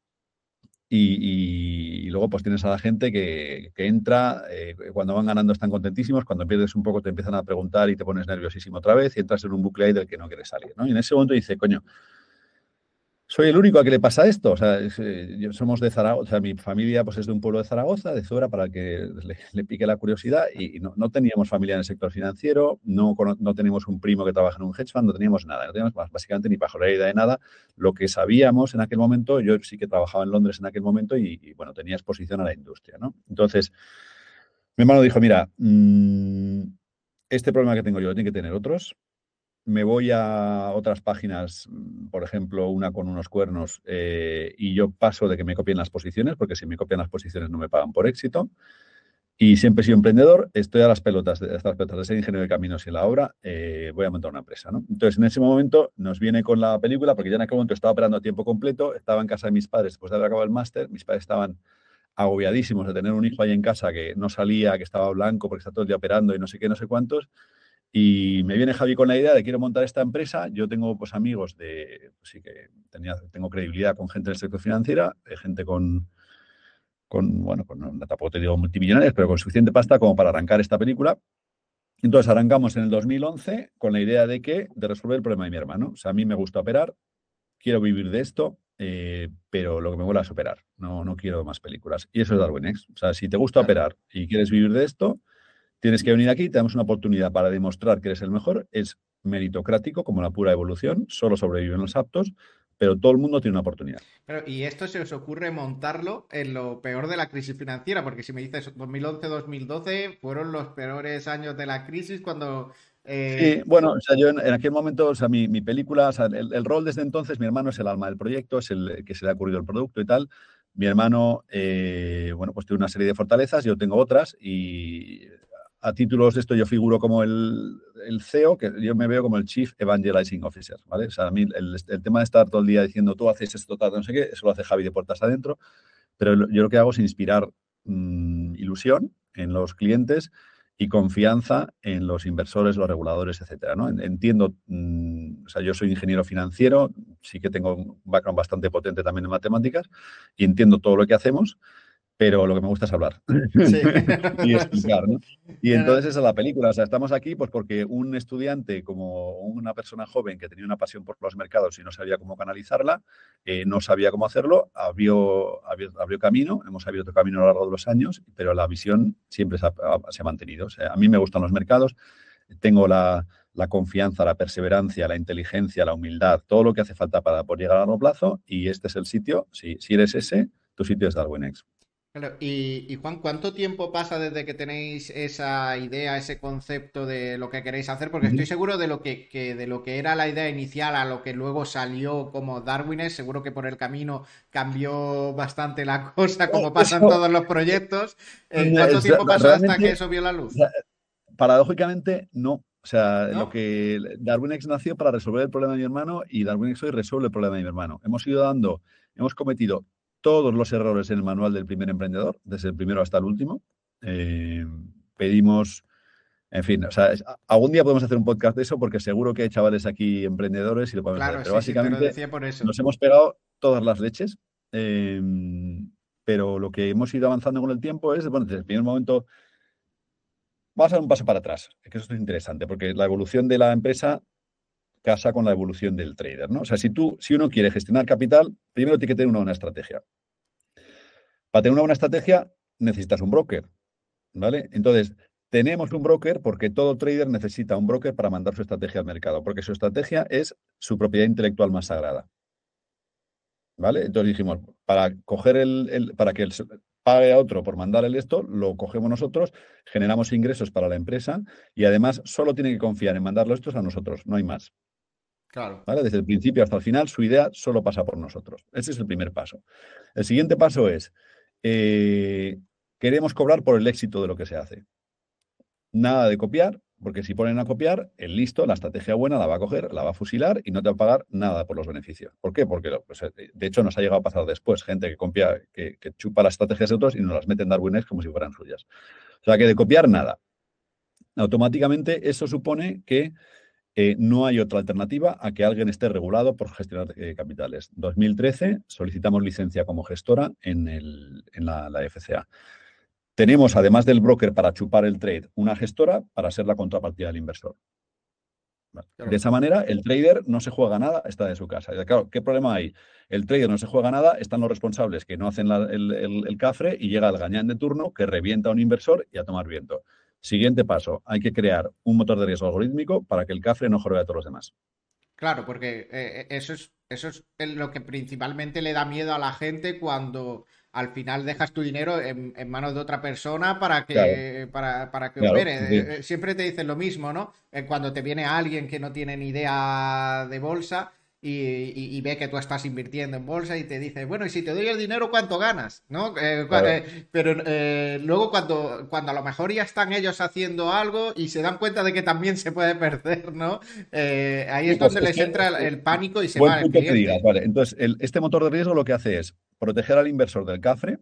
Y, luego pues tienes a la gente que, entra, eh, cuando van ganando están contentísimos, cuando pierdes un poco te empiezan a preguntar y te pones nerviosísimo otra vez y entras en un bucle ahí del que no quieres salir. Y en ese momento dice, coño, soy el único a que le pasa esto. O sea, eh, somos de Zaragoza, o sea, mi familia pues, es de un pueblo de Zaragoza, de Zuera, para que le, pique la curiosidad. Y, no, teníamos familia en el sector financiero, no, no teníamos un primo que trabaja en un hedge fund, no teníamos nada, no teníamos básicamente ni idea de nada. Lo que sabíamos en aquel momento, yo sí que trabajaba en Londres en aquel momento y, bueno, tenía exposición a la industria, ¿no? Entonces, mi hermano dijo, mira, mm, este problema que tengo yo lo que tener otros me voy a otras páginas, mm, por ejemplo, una con unos cuernos, eh, y yo paso de que me copien las posiciones, porque si me copian las posiciones no me pagan por éxito. Y siempre he sido emprendedor, estoy a las pelotas de, las pelotas de ser ingeniero de caminos y en la obra, eh, voy a montar una empresa. ¿no? Entonces, en ese momento nos viene con la película, porque ya en aquel momento estaba operando a tiempo completo, estaba en casa de mis padres después de haber acabado el máster, mis padres estaban agobiadísimos de tener un hijo ahí en casa que no salía, que estaba blanco porque está todo el día operando y no sé qué, no sé cuántos. Y me viene Javi con la idea de quiero montar esta empresa. Yo tengo pues amigos de, pues sí que tenía, tengo credibilidad con gente del sector financiero, gente con, con bueno, con, tampoco te digo multimillonarios, pero con suficiente pasta como para arrancar esta película. Entonces arrancamos en el 2011 con la idea de que, de resolver el problema de mi hermano. O sea, a mí me gusta operar, quiero vivir de esto, eh, pero lo que me mola es operar. No, no quiero más películas. Y eso es Darwin X. O sea, si te gusta operar y quieres vivir de esto, Tienes que venir aquí, tenemos una oportunidad para demostrar que eres el mejor. Es meritocrático, como la pura evolución, solo sobreviven los aptos, pero todo el mundo tiene una oportunidad. y esto se os ocurre montarlo en lo peor de la crisis financiera, porque si me dices 2011-2012 fueron los peores años de la crisis cuando... Eh, sí, bueno, o sea, yo en, aquel momento, o sea, mi, película, o sea, el, rol desde entonces, mi hermano es el alma del proyecto, es el que se le ha ocurrido el producto y tal. Mi hermano, eh, bueno, pues tiene una serie de fortalezas, yo tengo otras y a títulos de esto yo figuro como el, CEO, que yo me veo como el Chief Evangelizing Officer, ¿vale? O sea, a mí el, tema de estar todo el día diciendo tú haces esto, tal, no sé qué, eso lo hace Javi de puertas adentro, pero yo lo que hago es inspirar mm, ilusión en los clientes y confianza en los inversores, los reguladores, etcétera, ¿no? Entiendo, mm, o sea, yo soy ingeniero financiero, sí que tengo un background bastante potente también en matemáticas y entiendo todo lo que hacemos, pero lo que me gusta es hablar y explicar, ¿no? Y entonces esa es la película, o sea, estamos aquí pues porque un estudiante como una persona joven que tenía una pasión por los mercados y no sabía cómo canalizarla, eh, no sabía cómo hacerlo, abrió, abrió, camino, hemos abierto camino a lo largo de los años, pero la visión siempre se ha, mantenido. O sea, a mí me gustan los mercados, tengo la, la, confianza, la perseverancia, la inteligencia, la humildad, todo lo que hace falta para poder llegar a largo plazo y este es el sitio, si, si eres ese, tu sitio es Darwinex. Y, Juan, ¿cuánto tiempo pasa desde que tenéis esa idea, ese concepto de lo que queréis hacer? Porque estoy seguro de lo que, de lo que era la idea inicial a lo que luego salió como Darwines, seguro que por el camino cambió bastante la cosa, como pasan todos los proyectos. Eh, ¿Cuánto tiempo pasó hasta que eso vio la luz? Paradójicamente, no. O sea, lo que DarwinX nació para resolver el problema de mi hermano y DarwinX hoy resuelve el problema de mi hermano. Hemos ido dando, hemos cometido todos los errores en el manual del primer emprendedor, desde el primero hasta el último. Eh, pedimos, en fin, o sea, algún día podemos hacer un podcast de eso porque seguro que hay chavales aquí emprendedores y lo podemos hacer. Pero básicamente nos hemos pegado todas las leches. Eh, pero lo que hemos ido avanzando con el tiempo es, bueno, desde el primer momento, vamos a dar un paso para atrás, que eso es interesante, porque la evolución de la empresa casa con la evolución del trader, ¿no? O sea, si tú, si uno quiere gestionar capital, primero tiene que tener una buena estrategia. Para tener una buena estrategia, necesitas un broker, ¿vale? Entonces, tenemos un broker porque todo trader necesita un broker para mandar su estrategia al mercado, porque su estrategia es su propiedad intelectual más sagrada. ¿Vale? Entonces dijimos, para coger el, para que pague a otro por mandarle esto, lo cogemos nosotros, generamos ingresos para la empresa y además solo tiene que confiar en mandarlo estos a nosotros, no hay más. Desde el principio hasta el final, su idea solo pasa por nosotros. Ese es el primer paso. El siguiente paso es, eh, queremos cobrar por el éxito de lo que se hace. Nada de copiar, porque si ponen a copiar, el listo, la estrategia buena la va a coger, la va a fusilar y no te va a pagar nada por los beneficios. ¿Por qué? Porque, de hecho, nos ha llegado a pasar después gente que, copia, que, chupa las estrategias de otros y nos las mete en como si fueran suyas. O sea, que de copiar nada. Automáticamente eso supone que eh, no hay otra alternativa a que alguien esté regulado por gestionar eh, capitales. 2013 solicitamos licencia como gestora en, la, FCA. Tenemos, además del broker para chupar el trade, una gestora para ser la contrapartida del inversor. De esa manera, el trader no se juega nada, está de su casa. Y claro, ¿qué problema hay? El trader no se juega nada, están los responsables que no hacen el, cafre y llega el gañán de turno que revienta a un inversor y a tomar viento. Siguiente paso, hay que crear un motor de riesgo algorítmico para que el cafre no jorbe a todos los demás. Claro, porque eh, eh, eso, es, eso es lo que principalmente le da miedo a la gente cuando al final dejas tu dinero en, manos de otra persona para que, para, para, que opere. Eh, siempre te dicen lo mismo, ¿no? Cuando te viene alguien que no tiene ni idea de bolsa y, ve que tú estás invirtiendo en bolsa y te dice, bueno, y si te doy el dinero, ¿cuánto ganas? ¿No? Eh, eh, pero eh, luego cuando, cuando a lo mejor ya están ellos haciendo algo y se dan cuenta de que también se puede perder, ¿no? ahí es donde les entra el, pánico y se va el vale. Entonces, este motor de riesgo lo que hace es proteger al inversor del cafre,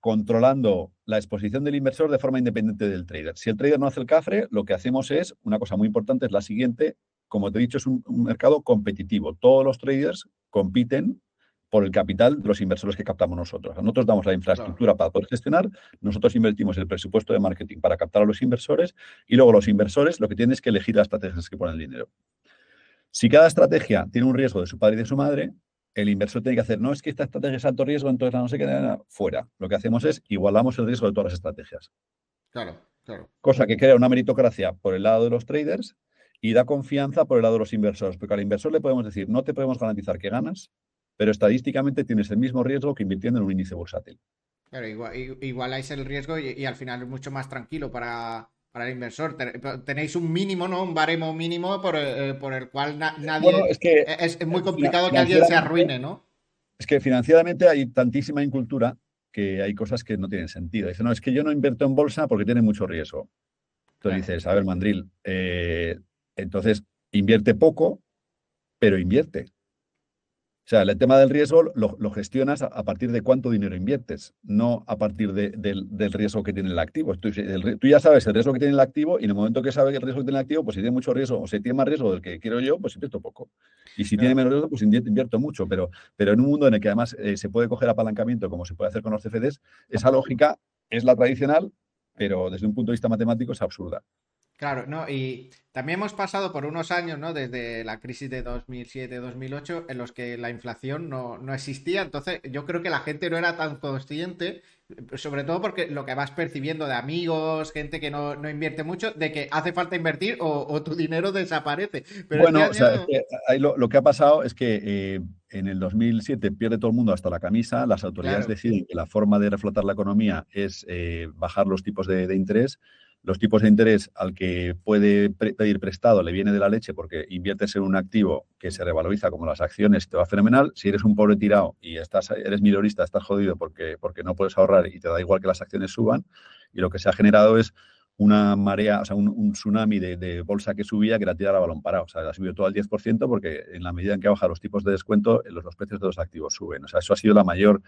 controlando la exposición del inversor de forma independiente del trader. Si el trader no hace el cafre, lo que hacemos es, una cosa muy importante, es la siguiente, como te he dicho, es un, mercado competitivo. Todos los traders compiten por el capital de los inversores que captamos nosotros. Nosotros damos la infraestructura para poder gestionar, nosotros invertimos el presupuesto de marketing para captar a los inversores y luego los inversores lo que tienen es que elegir las estrategias que ponen el dinero. Si cada estrategia tiene un riesgo de su padre y de su madre, el inversor tiene que hacer, no es que esta estrategia es alto riesgo, entonces la no sé qué, fuera. Lo que hacemos es igualamos el riesgo de todas las estrategias. Claro, claro. Cosa que crea una meritocracia por el lado de los traders y da confianza por el lado de los inversores, porque al inversor le podemos decir, no te podemos garantizar que ganas, pero estadísticamente tienes el mismo riesgo que invirtiendo en un índice bursátil. Claro, igual, igualáis el riesgo y, al final es mucho más tranquilo para, el inversor. Tenéis un mínimo, ¿no? Un baremo mínimo por, eh, el cual nadie... es, que, es, muy complicado que alguien se arruine, ¿no? Es que financieramente hay tantísima incultura que hay cosas que no tienen sentido. Dice, no, es que yo no invierto en bolsa porque tiene mucho riesgo. Entonces dices, a ver, Mandril, eh, entonces, invierte poco, pero invierte. O sea, el tema del riesgo lo, gestionas a, partir de cuánto dinero inviertes, no a partir del, riesgo que tiene el activo. Tú, ya sabes el riesgo que tiene el activo y en el momento que sabes el riesgo que tiene el activo, pues si tiene mucho riesgo o si tiene más riesgo del que quiero yo, pues invierto poco. Y si tiene menos riesgo, pues invierto mucho. Pero, pero en un mundo en el que además eh, se puede coger apalancamiento como se puede hacer con los CFDs, esa lógica es la tradicional, pero desde un punto de vista matemático es absurda. Claro, no, y también hemos pasado por unos años, ¿no? Desde la crisis de 2007-2008, en los que la inflación no, existía. Entonces, yo creo que la gente no era tan consciente, sobre todo porque lo que vas percibiendo de amigos, gente que no, invierte mucho, de que hace falta invertir o, tu dinero desaparece. Pero bueno, o sea, lo, que ha pasado es que eh, en el 2007 pierde todo el mundo hasta la camisa, las autoridades deciden que la forma de reflotar la economía es eh, bajar los tipos de interés los tipos de interés al que puede pedir prestado le viene de la leche porque inviertes en un activo que se revaloriza como las acciones, te va fenomenal. Si eres un pobre tirado y estás, eres minorista, estás jodido porque, porque no puedes ahorrar y te da igual que las acciones suban. Y lo que se ha generado es una marea, o sea, un, tsunami de, bolsa que subía que la tira a balón parado. O sea, ha subido todo al 10% porque en la medida en que bajan los tipos de descuento, los, los precios de los activos suben. O sea, eso ha sido la mayor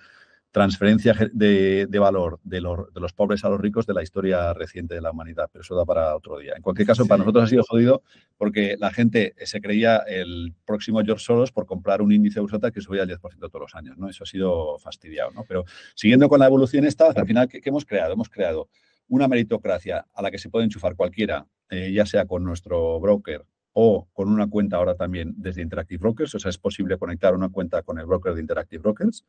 transferencia de, valor de los, pobres a los ricos de la historia reciente de la humanidad, pero eso da para otro día. En cualquier caso, para nosotros ha sido jodido porque la gente se creía el próximo George Soros por comprar un índice bursátil que subía al 10% todos los años, ¿no? Eso ha sido fastidiado, ¿no? Pero siguiendo con la evolución esta, al final, ¿qué, hemos creado? Hemos creado una meritocracia a la que se puede enchufar cualquiera, eh, ya sea con nuestro broker o con una cuenta ahora también desde Interactive Brokers, o sea, es posible conectar una cuenta con el broker de Interactive Brokers.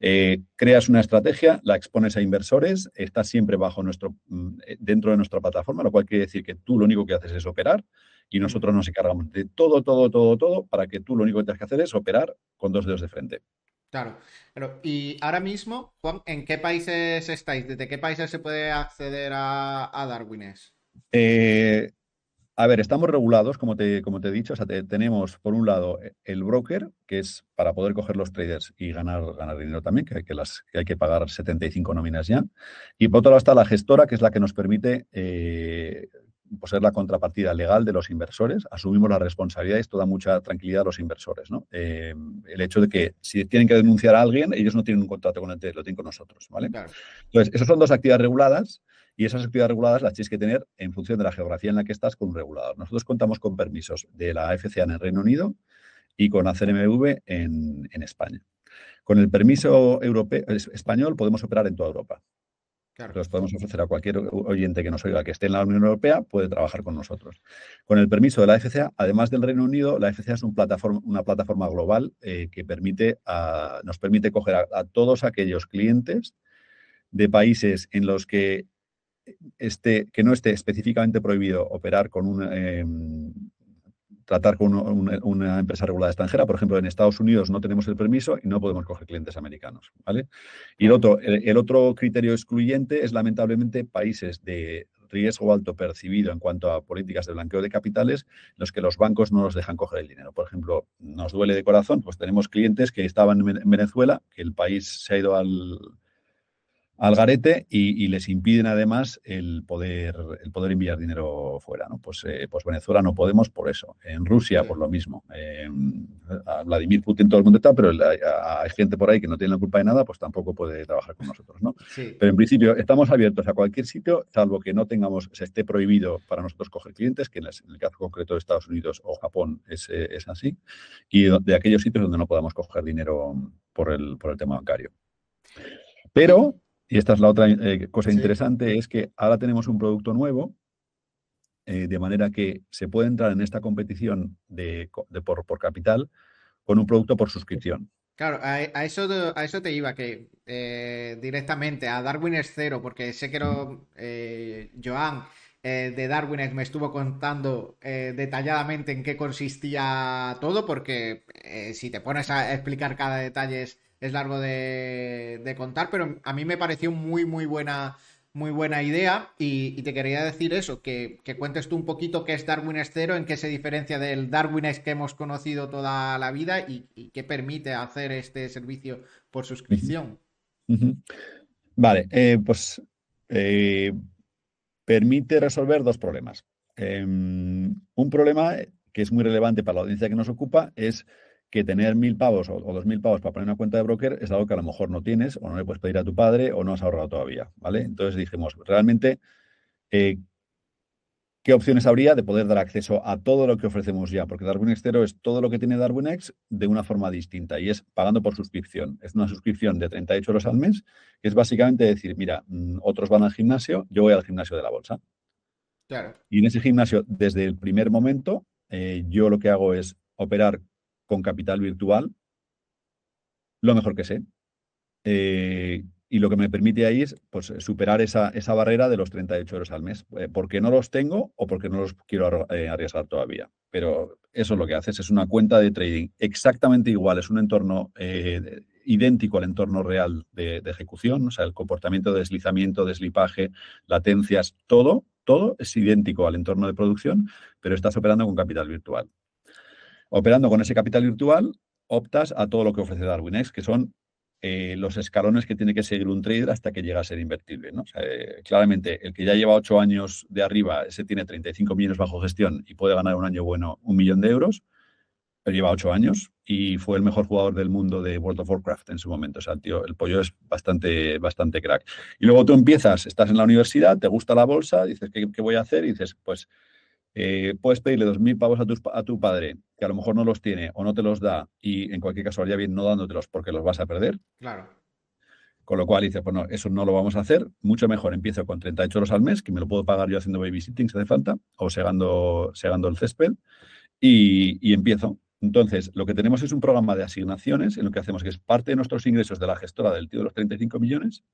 Eh, creas una estrategia, la expones a inversores, está siempre bajo nuestro, mm, eh, dentro de nuestra plataforma, lo cual quiere decir que tú lo único que haces es operar y nosotros nos encargamos de todo, todo, todo, todo, para que tú lo único que tienes que hacer es operar con dos dedos de frente. Claro, pero y ahora mismo, Juan, ¿en qué países estáis? ¿Desde qué países se puede acceder a, a Darwines? Eh, a ver, estamos regulados, como te, como te he dicho. O sea, tenemos, por un lado, el broker, que es para poder coger los traders y ganar, ganar dinero también, que hay que, las, que hay que pagar 75 nóminas ya. Y por otro lado está la gestora, que es la que nos permite eh, poseer la contrapartida legal de los inversores. Asumimos la responsabilidad y esto da mucha tranquilidad a los inversores. ¿no? Eh, el hecho de que si tienen que denunciar a alguien, ellos no tienen un contrato con el lo tienen con nosotros. ¿vale? Entonces, esas son dos actividades reguladas y esas actividades reguladas las tienes que tener en función de la geografía en la que estás con un regulador. Nosotros contamos con permisos de la FCA en el Reino Unido y con la CNMV en, España. Con el permiso europeo, español podemos operar en toda Europa. Los podemos ofrecer a cualquier oyente que nos oiga que esté en la Unión Europea, puede trabajar con nosotros. Con el permiso de la FCA, además del Reino Unido, la FCA es plataforma, una plataforma global eh, que permite nos permite coger a, todos aquellos clientes de países en los que, esté, que no esté específicamente prohibido operar con un, em, tratar con una, empresa regulada extranjera. Por ejemplo, en Estados Unidos no tenemos el permiso y no podemos coger clientes americanos. ¿vale? Y el otro, el, otro criterio excluyente es, lamentablemente, países de riesgo alto percibido en cuanto a políticas de blanqueo de capitales, en los que los bancos no nos dejan coger el dinero. Por ejemplo, nos duele de corazón, pues tenemos clientes que estaban en Venezuela, que el país se ha ido al, al garete y, les impiden además el poder, el poder enviar dinero fuera. ¿no? Pues, eh, pues Venezuela no podemos por eso. En Rusia, por lo mismo. a Vladimir Putin todo el mundo está, pero hay gente por ahí que no tiene la culpa de nada, pues tampoco puede trabajar con nosotros. ¿no? Pero en principio estamos abiertos a cualquier sitio, salvo que no tengamos, se esté prohibido para nosotros coger clientes, que en el, caso concreto de Estados Unidos o Japón es, es así, y de aquellos sitios donde no podamos coger dinero por el, por el tema bancario. Pero y esta es la otra eh, cosa interesante, es que ahora tenemos un producto nuevo, eh, de manera que se puede entrar en esta competición de, por, capital con un producto por suscripción. Claro, a, eso, a eso te iba, que eh, directamente a Darwin cero, porque sé que no, Joan de Darwin me estuvo contando detalladamente en qué consistía todo, porque si te pones a explicar cada detalle es es largo de, contar, pero a mí me pareció muy, muy buena, muy buena idea y, te quería decir eso, que, cuentes tú un poquito qué es Darwin Cero, en qué se diferencia del Darwin que hemos conocido toda la vida y, qué permite hacer este servicio por suscripción. Vale, eh, pues eh, permite resolver dos problemas. Em, un problema que es muy relevante para la audiencia que nos ocupa es que tener mil pavos o, dos mil pavos para poner una cuenta de broker es algo que a lo mejor no tienes o no le puedes pedir a tu padre o no has ahorrado todavía, ¿vale? Entonces dijimos, realmente, eh, ¿qué opciones habría de poder dar acceso a todo lo que ofrecemos ya? Porque Darwin Extero es todo lo que tiene DarwinX de una forma distinta y es pagando por suscripción. Es una suscripción de 38 euros al mes, que es básicamente decir, mira, mm, otros van al gimnasio, yo voy al gimnasio de la bolsa. Claro. Y en ese gimnasio, desde el primer momento, eh, yo lo que hago es operar con capital virtual, lo mejor que sé. Eh, y lo que me permite ahí es pues, superar esa, esa barrera de los 38 euros al mes, eh, porque no los tengo o porque no los quiero eh, arriesgar todavía. Pero eso es lo que haces, es una cuenta de trading exactamente igual, es un entorno idéntico al entorno real de, de, ejecución, o sea, el comportamiento de deslizamiento, deslipaje, latencias, todo, todo es idéntico al entorno de producción, pero estás operando con capital virtual. Operando con ese capital virtual, optas a todo lo que ofrece DarwinX, que son eh, los escalones que tiene que seguir un trader hasta que llega a ser invertible. ¿no? Eh, claramente, el que ya lleva ocho años de arriba, ese tiene 35 millones bajo gestión y puede ganar un año bueno un millón de euros. Él lleva ocho años y fue el mejor jugador del mundo de World of Warcraft en su momento. O sea, el, tío, el pollo es bastante, bastante crack. Y luego tú empiezas, estás en la universidad, te gusta la bolsa, dices, ¿qué, qué voy a hacer? Y dices, pues eh, puedes pedirle 2.000 pavos a tu, padre, que a lo mejor no los tiene o no te los da, y en cualquier caso haría bien no dándotelos porque los vas a perder. Claro. Con lo cual dice, pues no, eso no lo vamos a hacer. Mucho mejor empiezo con 38 euros al mes, que me lo puedo pagar yo haciendo babysitting si hace falta, o segando, segando el césped, y, y empiezo. Entonces, lo que tenemos es un programa de asignaciones en lo que hacemos que es parte de nuestros ingresos de la gestora del tío de los 35 millones,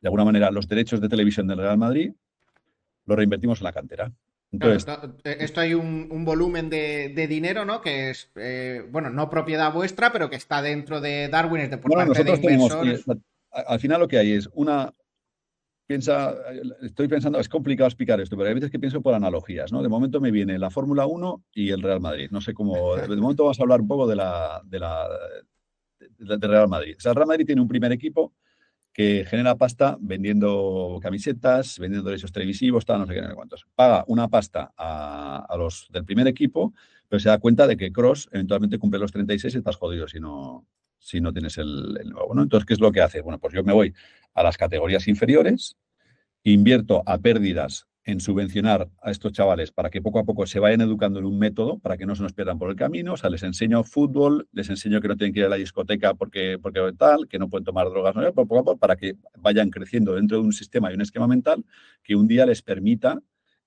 de alguna manera los derechos de televisión del Real Madrid, lo reinvertimos en la cantera. Eh, esto hay un, volumen de, dinero, ¿no? Que es, eh, bueno, no propiedad vuestra, pero que está dentro de Darwin, de por parte de inversores. al final lo que hay es una. Piensa, estoy pensando, es complicado explicar esto, pero hay veces que pienso por analogías, ¿no? De momento me viene la Fórmula 1 y el Real Madrid. No sé cómo. De momento vamos a hablar un poco de la, de la de Real Madrid. O sea, el Real Madrid tiene un primer equipo que genera pasta vendiendo camisetas, vendiendo derechos televisivos, tal, no sé qué, no sé cuántos. Paga una pasta a, los del primer equipo, pero se da cuenta de que Cross eventualmente cumple los 36 y estás jodido si no, si no tienes el, nuevo. Entonces, ¿qué es lo que hace? Bueno, pues yo me voy a las categorías inferiores, invierto a pérdidas en subvencionar a estos chavales para que poco a poco se vayan educando en un método para que no se nos pierdan por el camino. O sea, les enseño fútbol, les enseño que no tienen que ir a la discoteca porque, porque tal, que no pueden tomar drogas, ¿no? poco a poco, para que vayan creciendo dentro de un sistema y un esquema mental que un día les permita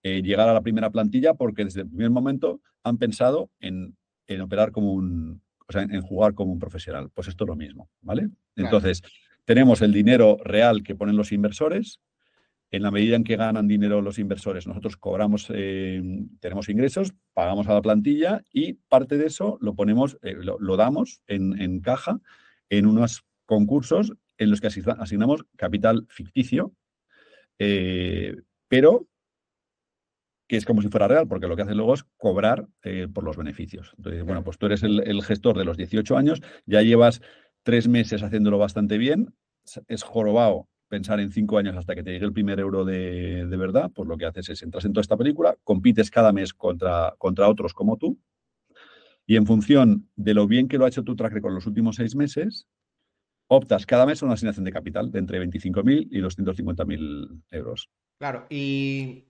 eh, llegar a la primera plantilla porque desde el primer momento han pensado en, operar como un, o sea, en, jugar como un profesional. Pues esto es lo mismo, ¿vale? Entonces, tenemos el dinero real que ponen los inversores, en la medida en que ganan dinero los inversores, nosotros cobramos, eh, tenemos ingresos, pagamos a la plantilla y parte de eso lo ponemos, eh, lo, damos en, caja en unos concursos en los que asignamos capital ficticio, eh, pero que es como si fuera real, porque lo que hace luego es cobrar por los beneficios. Entonces, bueno, pues tú eres el, el gestor de los 18 años, ya llevas tres meses haciéndolo bastante bien, es jorobado pensar en cinco años hasta que te llegue el primer euro de, verdad, pues lo que haces es entras en toda esta película, compites cada mes contra, contra otros como tú, y en función de lo bien que lo ha hecho tu track con los últimos seis meses, optas cada mes a una asignación de capital de entre 25.000 y 250.000 euros. Claro, y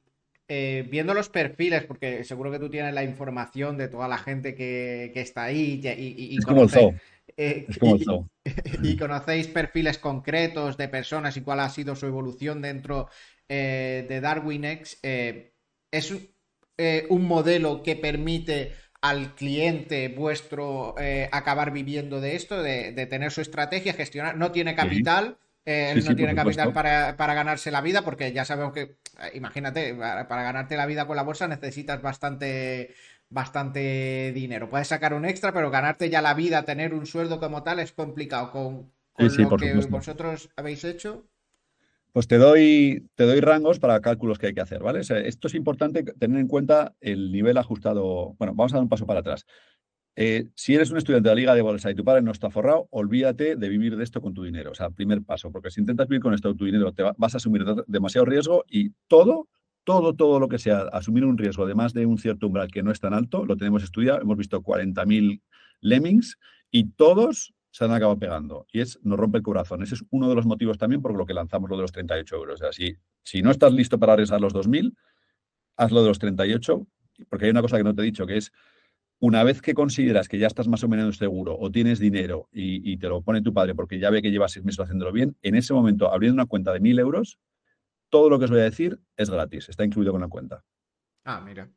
eh, viendo los perfiles, porque seguro que tú tienes la información de toda la gente que, está ahí y, es como el zoo. Eh, y, conocéis perfiles concretos de personas y cuál ha sido su evolución dentro eh, de DarwinX. Eh, es un modelo que permite al cliente vuestro acabar viviendo de esto, de, tener su estrategia, gestionar. No tiene capital. no tiene capital para, ganarse la vida, porque ya sabemos que, imagínate, para, ganarte la vida con la bolsa necesitas bastante, bastante dinero. Puedes sacar un extra, pero ganarte ya la vida, tener un sueldo como tal, es complicado. Con, lo que vosotros habéis hecho. Pues te doy, te doy rangos para cálculos que hay que hacer, ¿vale? esto es importante tener en cuenta el nivel ajustado. Bueno, vamos a dar un paso para atrás. Eh, si eres un estudiante de la Liga de Bolsa y tu padre no está forrado, olvídate de vivir de esto con tu dinero. O sea, primer paso, porque si intentas vivir con esto tu dinero, te vas a asumir demasiado riesgo y todo todo, todo lo que sea asumir un riesgo de más de un cierto umbral que no es tan alto, lo tenemos estudiado, hemos visto 40.000 lemmings y todos se han acabado pegando. Y es, nos rompe el corazón. Ese es uno de los motivos también por lo que lanzamos lo de los 38 euros. O sea, si, no estás listo para arriesgar los 2.000, hazlo de los 38, porque hay una cosa que no te he dicho, que es una vez que consideras que ya estás más o menos seguro o tienes dinero y, y te lo pone tu padre porque ya ve que llevas seis meses haciéndolo bien, en ese momento, abriendo una cuenta de 1.000 euros, todo lo que os voy a decir es gratis, está incluido con la cuenta. Ah, mira.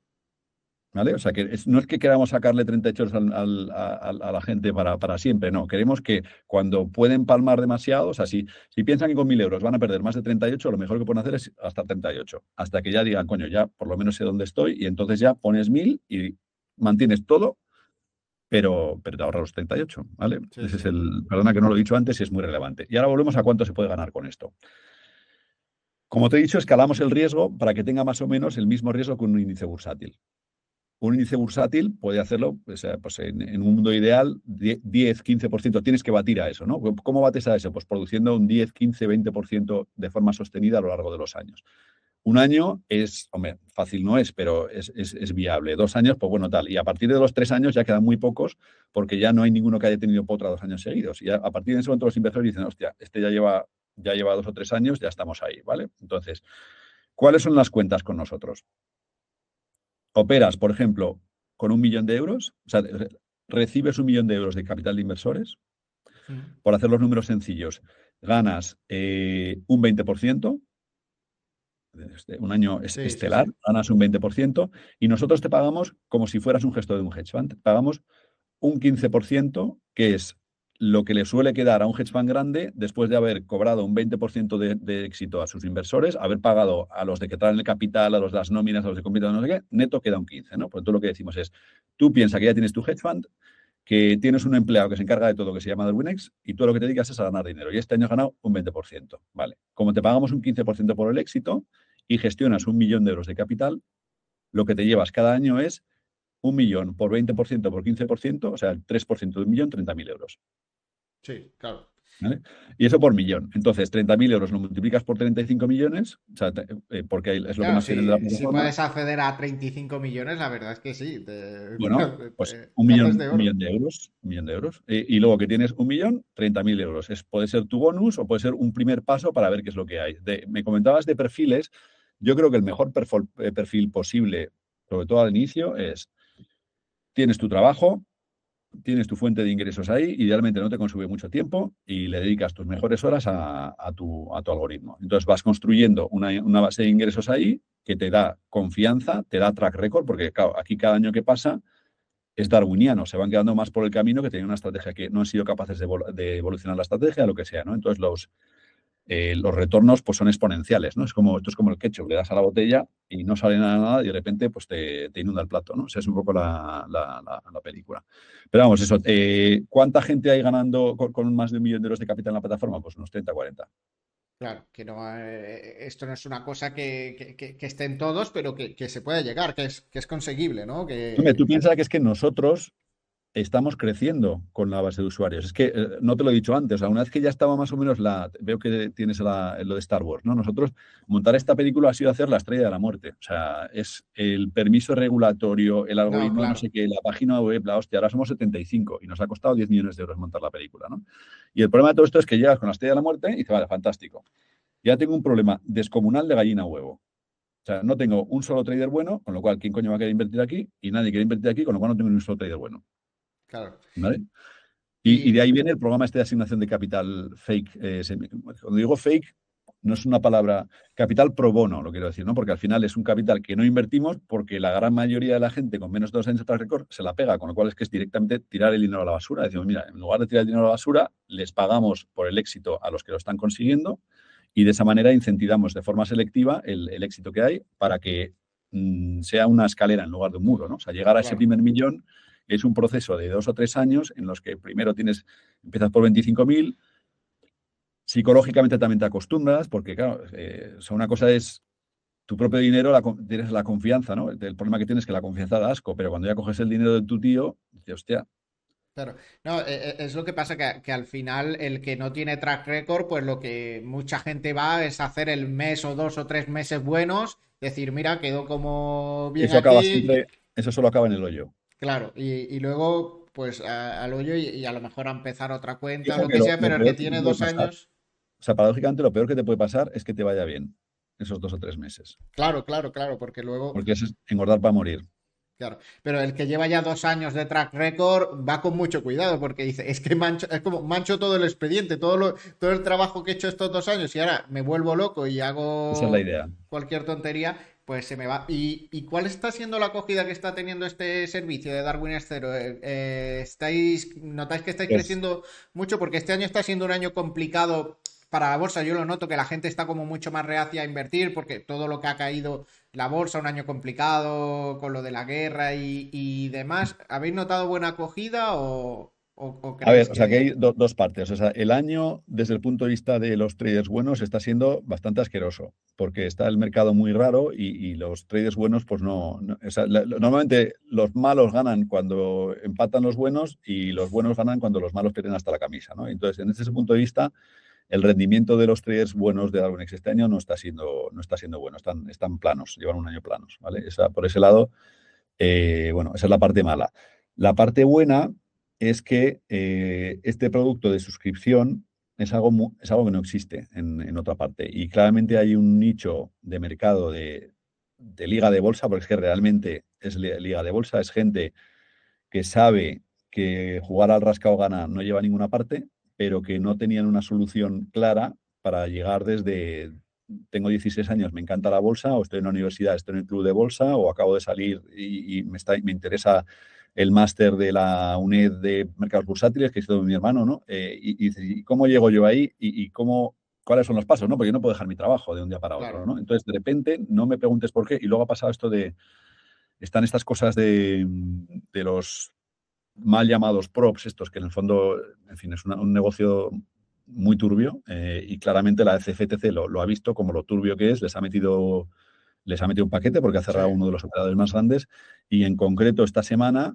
¿Vale? O sea, que no es que queramos sacarle 38 al, a, la gente para, para, siempre, no. Queremos que cuando pueden palmar demasiado, o sea, si, si piensan que con 1.000 euros van a perder más de 38, lo mejor que pueden hacer es hasta 38, hasta que ya digan, coño, ya por lo menos sé dónde estoy, y entonces ya pones 1.000 y mantienes todo, pero, pero te ahorras los 38, ¿vale? Ese es el, perdona que no lo he dicho antes y es muy relevante. Y ahora volvemos a cuánto se puede ganar con esto. Como te he dicho, escalamos el riesgo para que tenga más o menos el mismo riesgo que un índice bursátil. Un índice bursátil puede hacerlo pues, pues en, un mundo ideal 10, 15%. Tienes que batir a eso, ¿no? ¿Cómo bates a eso? Pues produciendo un 10, 15, 20% de forma sostenida a lo largo de los años. Un año es, hombre, fácil no es, pero es, viable. Dos años, pues bueno, tal. Y a partir de los tres años ya quedan muy pocos porque ya no hay ninguno que haya tenido potra dos años seguidos. Y a, a partir de ese momento los inversores dicen, hostia, este ya lleva ya lleva dos o tres años, ya estamos ahí, ¿vale? Entonces, ¿cuáles son las cuentas con nosotros? Operas, por ejemplo, con un millón de euros, o sea, recibes un millón de euros de capital de inversores. Por hacer los números sencillos, ganas eh, un 20%, este, un año estelar, ganas un 20%, y nosotros te pagamos como si fueras un gestor de un hedge fund. pagamos un 15%, que es lo que le suele quedar a un hedge fund grande después de haber cobrado un 20% de, éxito a sus inversores, haber pagado a los de que traen el capital, a los de las nóminas, a los de compiten, no sé qué, neto queda un 15%, ¿no? Por todo lo que decimos es, tú piensas que ya tienes tu hedge fund, que tienes un empleado que se encarga de todo, que se llama Darwinex, y tú lo que te dedicas es a ganar dinero. Y este año has ganado un 20%, ¿vale? Como te pagamos un 15% por el éxito y gestionas un millón de euros de capital, lo que te llevas cada año es un millón por 20% por 15%, o sea, el 3% de un millón, 30.000 euros. Sí, claro. Y eso por millón. Entonces, 30.000 euros lo multiplicas por 35 millones, o sea, eh, porque es lo que más tiene la Si puedes acceder a 35 millones, la verdad es que sí. bueno, pues un millón, de millón, de euros. Un millón de euros. Y, luego que tienes un millón, 30.000 euros. Es, puede ser tu bonus o puede ser un primer paso para ver qué es lo que hay. me comentabas de perfiles. Yo creo que el mejor eh, perfil posible, sobre todo al inicio, es tienes tu trabajo, tienes tu fuente de ingresos ahí, idealmente no te consume mucho tiempo y le dedicas tus mejores horas a, tu, algoritmo. Entonces vas construyendo una, base de ingresos ahí que te da confianza, te da track record, porque aquí cada año que pasa es darwiniano, se van quedando más por el camino que tenían una estrategia que no han sido capaces de, de evolucionar la estrategia, lo que sea, ¿no? Entonces los, eh, los retornos pues son exponenciales, ¿no? Es como, esto es como el ketchup, le das a la botella y no sale nada, nada y de repente pues te, inunda el plato, ¿no? O sea, es un poco la, película. Pero vamos, eso, eh, ¿cuánta gente hay ganando con, más de un millón de euros de capital en la plataforma? Pues unos 30, 40. Claro, que no, eh, esto no es una cosa que, que, estén todos, pero que, se puede llegar, que es, que es conseguible, ¿no? Que... tú piensas que es que nosotros estamos creciendo con la base de usuarios. Es que eh, no te lo he dicho antes, una vez que ya estaba más o menos la. Veo que tienes lo de Star Wars, ¿no? Nosotros, montar esta película ha sido hacer la estrella de la muerte. O sea, es el permiso regulatorio, el algoritmo, no, sé qué, la página web, la hostia, ahora somos 75 y nos ha costado 10 millones de euros montar la película, ¿no? Y el problema de todo esto es que llegas con la estrella de la muerte y dices, vale, fantástico. Ya tengo un problema descomunal de gallina huevo. O sea, no tengo un solo trader bueno, con lo cual, ¿quién coño va a querer invertir aquí? Y nadie quiere invertir aquí, con lo cual no tengo ni un solo trader bueno. Claro. ¿Vale? Y, de ahí viene el programa este de asignación de capital fake. Eh, cuando digo fake, no es una palabra capital pro bono, lo quiero decir, ¿no? Porque al final es un capital que no invertimos porque la gran mayoría de la gente con menos de dos años de track record se la pega, con lo cual es que es directamente tirar el dinero a la basura. Decimos, mira, en lugar de tirar el dinero a la basura, les pagamos por el éxito a los que lo están consiguiendo y de esa manera incentivamos de forma selectiva el, éxito que hay para que mm, sea una escalera en lugar de un muro, ¿no? O sea, llegar a ese primer millón es un proceso de dos o tres años en los que primero tienes, empiezas por 25.000, psicológicamente también te acostumbras, porque claro, eh, una cosa es tu propio dinero, tienes la confianza, ¿no? El, problema que tienes es que la confianza da asco, pero cuando ya coges el dinero de tu tío, dices, hostia, Claro, no, e, e, es lo que pasa que, que, al final el que no tiene track record, pues lo que mucha gente va es hacer el mes o dos o tres meses buenos, decir, mira, quedó como bien eso Acaba siempre, eso solo acaba en el hoyo. Claro, y, luego, pues al hoyo y, a lo mejor a empezar otra cuenta, o lo que, sea, pero el que tiene dos años. O sea, paradójicamente lo peor que te puede pasar es que te vaya bien esos dos o tres meses. Claro, claro, claro, porque luego. Porque es engordar para morir. Claro, pero el que lleva ya dos años de track record va con mucho cuidado porque dice, es que mancho, es como mancho todo el expediente, todo, lo, todo el trabajo que he hecho estos dos años y ahora me vuelvo loco y hago Esa es la idea. cualquier tontería pues se me va. ¿Y, cuál está siendo la acogida que está teniendo este servicio de Darwin Cero? Eh, eh, ¿estáis, ¿Notáis que estáis creciendo mucho? Porque este año está siendo un año complicado para la bolsa. Yo lo noto que la gente está como mucho más reacia a invertir porque todo lo que ha caído la bolsa, un año complicado con lo de la guerra y, y demás. ¿Habéis notado buena acogida o, a ver, o sea que hay dos partes. O sea, el año, desde el punto de vista de los traders buenos, está siendo bastante asqueroso, porque está el mercado muy raro y, los traders buenos, pues no. normalmente los malos ganan cuando empatan los buenos y los buenos ganan cuando los malos pierden hasta la camisa, ¿no? Entonces, en ese punto de vista, el rendimiento de los traders buenos de Darwinex este año no está siendo, no está siendo bueno, están, están planos, llevan un año planos, ¿vale? Esa, por ese lado, eh, bueno, esa es la parte mala. La parte buena es que eh, este producto de suscripción es algo, es algo que no existe en, otra parte. Y claramente hay un nicho de mercado de, liga de bolsa, porque es que realmente es liga de bolsa, es gente que sabe que jugar al rascado gana no lleva a ninguna parte, pero que no tenían una solución clara para llegar desde, tengo 16 años, me encanta la bolsa, o estoy en la universidad, estoy en el club de bolsa, o acabo de salir y, me, está, me interesa el máster de la UNED de mercados bursátiles, que hizo mi hermano, ¿no? Eh, y, y, cómo llego yo ahí y, cómo, cuáles son los pasos, ¿no? Porque yo no puedo dejar mi trabajo de un día para otro, ¿no? Entonces, de repente, no me preguntes por qué. Y luego ha pasado esto de, están estas cosas de, los mal llamados props, estos que en el fondo, en fin, es un negocio muy turbio eh, y claramente la CFTC lo, lo, ha visto como lo turbio que es, les ha metido les ha metido un paquete porque ha cerrado uno de los operadores más grandes y en concreto esta semana,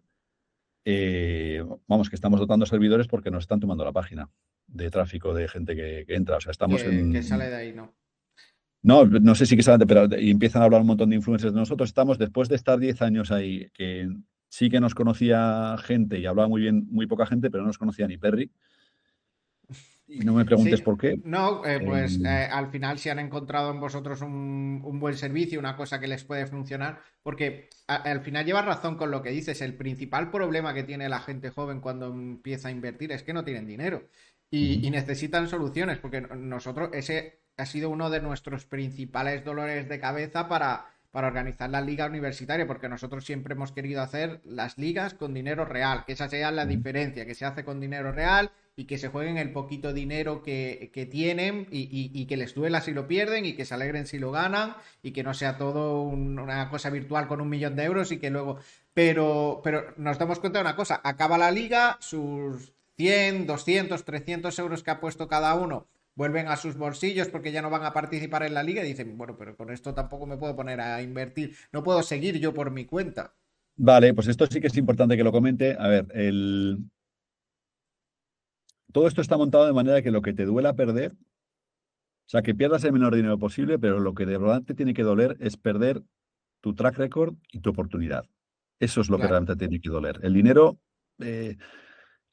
eh, vamos, que estamos dotando servidores porque nos están tomando la página de tráfico de gente que, entra. O sea, estamos en... Que sale de ahí, ¿no? No, no sé si que sale, pero y empiezan a hablar un montón de influencers de nosotros. Estamos, después de estar 10 años ahí, que sí que nos conocía gente y hablaba muy bien, muy poca gente, pero no nos conocía ni Perry. Y no me preguntes por qué. No, eh, pues eh, al final si han encontrado en vosotros un, buen servicio, una cosa que les puede funcionar, porque al final llevas razón con lo que dices, el principal problema que tiene la gente joven cuando empieza a invertir es que no tienen dinero y, necesitan soluciones, porque nosotros ese ha sido uno de nuestros principales dolores de cabeza para, para organizar la liga universitaria, porque nosotros siempre hemos querido hacer las ligas con dinero real, que esa sea la diferencia, que se hace con dinero real y que se jueguen el poquito dinero que, tienen y, que les duela si lo pierden y que se alegren si lo ganan y que no sea todo una cosa virtual con un millón de euros y que luego... Pero, pero nos damos cuenta de una cosa, acaba la liga, sus 100, 200, 300 euros que ha puesto cada uno vuelven a sus bolsillos porque ya no van a participar en la liga y dicen, bueno, pero con esto tampoco me puedo poner a invertir, no puedo seguir yo por mi cuenta. Vale, pues esto sí que es importante que lo comente. A ver, el... todo esto está montado de manera que lo que te duela perder, o sea, que pierdas el menor dinero posible, pero lo que de verdad te tiene que doler es perder tu track record y tu oportunidad. Eso es lo que realmente tiene que doler. El dinero, eh,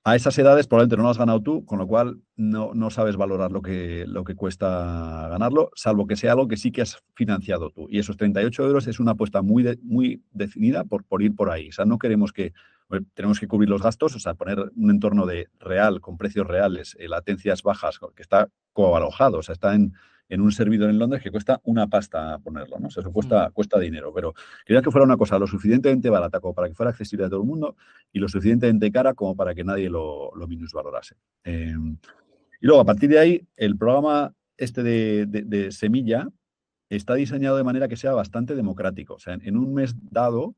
a esas edades probablemente no lo has ganado tú, con lo cual no, no, sabes valorar lo que, lo que cuesta ganarlo, salvo que sea algo que sí que has financiado tú. Y esos 38 euros es una apuesta muy, muy definida por, por ir por ahí. O sea, no queremos que, tenemos que cubrir los gastos, o sea, poner un entorno de real, con precios reales, eh, latencias bajas, que está coalojado, o sea, está en, en un servidor en Londres que cuesta una pasta ponerlo, ¿no? O sea, eso cuesta, mm. cuesta dinero, pero quería que fuera una cosa lo suficientemente barata como para que fuera accesible a todo el mundo y lo suficientemente cara como para que nadie lo, lo minusvalorase. Em, y luego, a partir de ahí, el programa este de, Semilla está diseñado de manera que sea bastante democrático. O sea, en, un mes dado,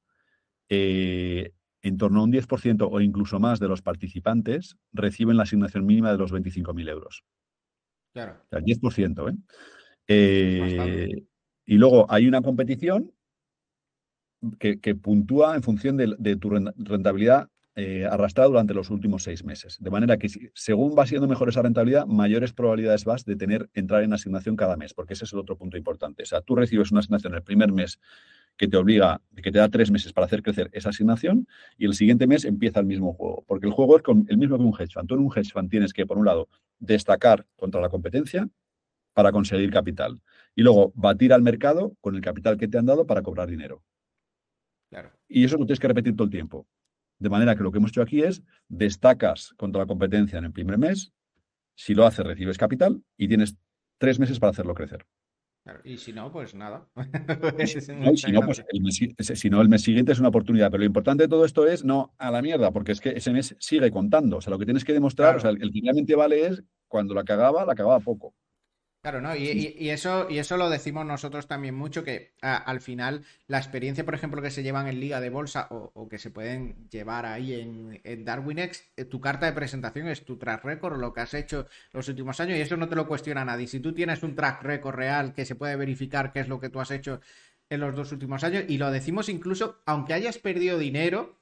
eh, en torno a un 10% o incluso más de los participantes reciben la asignación mínima de los 25.000 euros. Claro. O sea, 10%, ¿eh? ¿eh? y luego hay una competición que, puntúa en función de, tu rentabilidad eh, arrastrada durante los últimos seis meses. De manera que según va siendo mejor esa rentabilidad, mayores probabilidades vas de tener entrar en asignación cada mes, porque ese es el otro punto importante. O sea, tú recibes una asignación el primer mes que te obliga, que te da tres meses para hacer crecer esa asignación y el siguiente mes empieza el mismo juego, porque el juego es con, el mismo que un hedge fund. Tú en un hedge fund tienes que, por un lado, destacar contra la competencia para conseguir capital y luego batir al mercado con el capital que te han dado para cobrar dinero. Claro. Y eso lo tienes que repetir todo el tiempo. De manera que lo que hemos hecho aquí es destacas contra la competencia en el primer mes, si lo haces recibes capital y tienes tres meses para hacerlo crecer y si no, pues nada. si, no, pues el mes, si no, el mes siguiente es una oportunidad. Pero lo importante de todo esto es no a la mierda, porque es que ese mes sigue contando. O sea, lo que tienes que demostrar, o sea, el, el que realmente vale es cuando la cagaba, la cagaba poco. Claro, ¿no? Y, eso, y eso lo decimos nosotros también mucho, que al final la experiencia, por ejemplo, que se llevan en Liga de Bolsa o, que se pueden llevar ahí en, en DarwinX, eh, tu carta de presentación es tu track record, lo que has hecho los últimos años, y eso no te lo cuestiona nadie. Si tú tienes un track record real que se puede verificar qué es lo que tú has hecho en los dos últimos años, y lo decimos incluso, aunque hayas perdido dinero,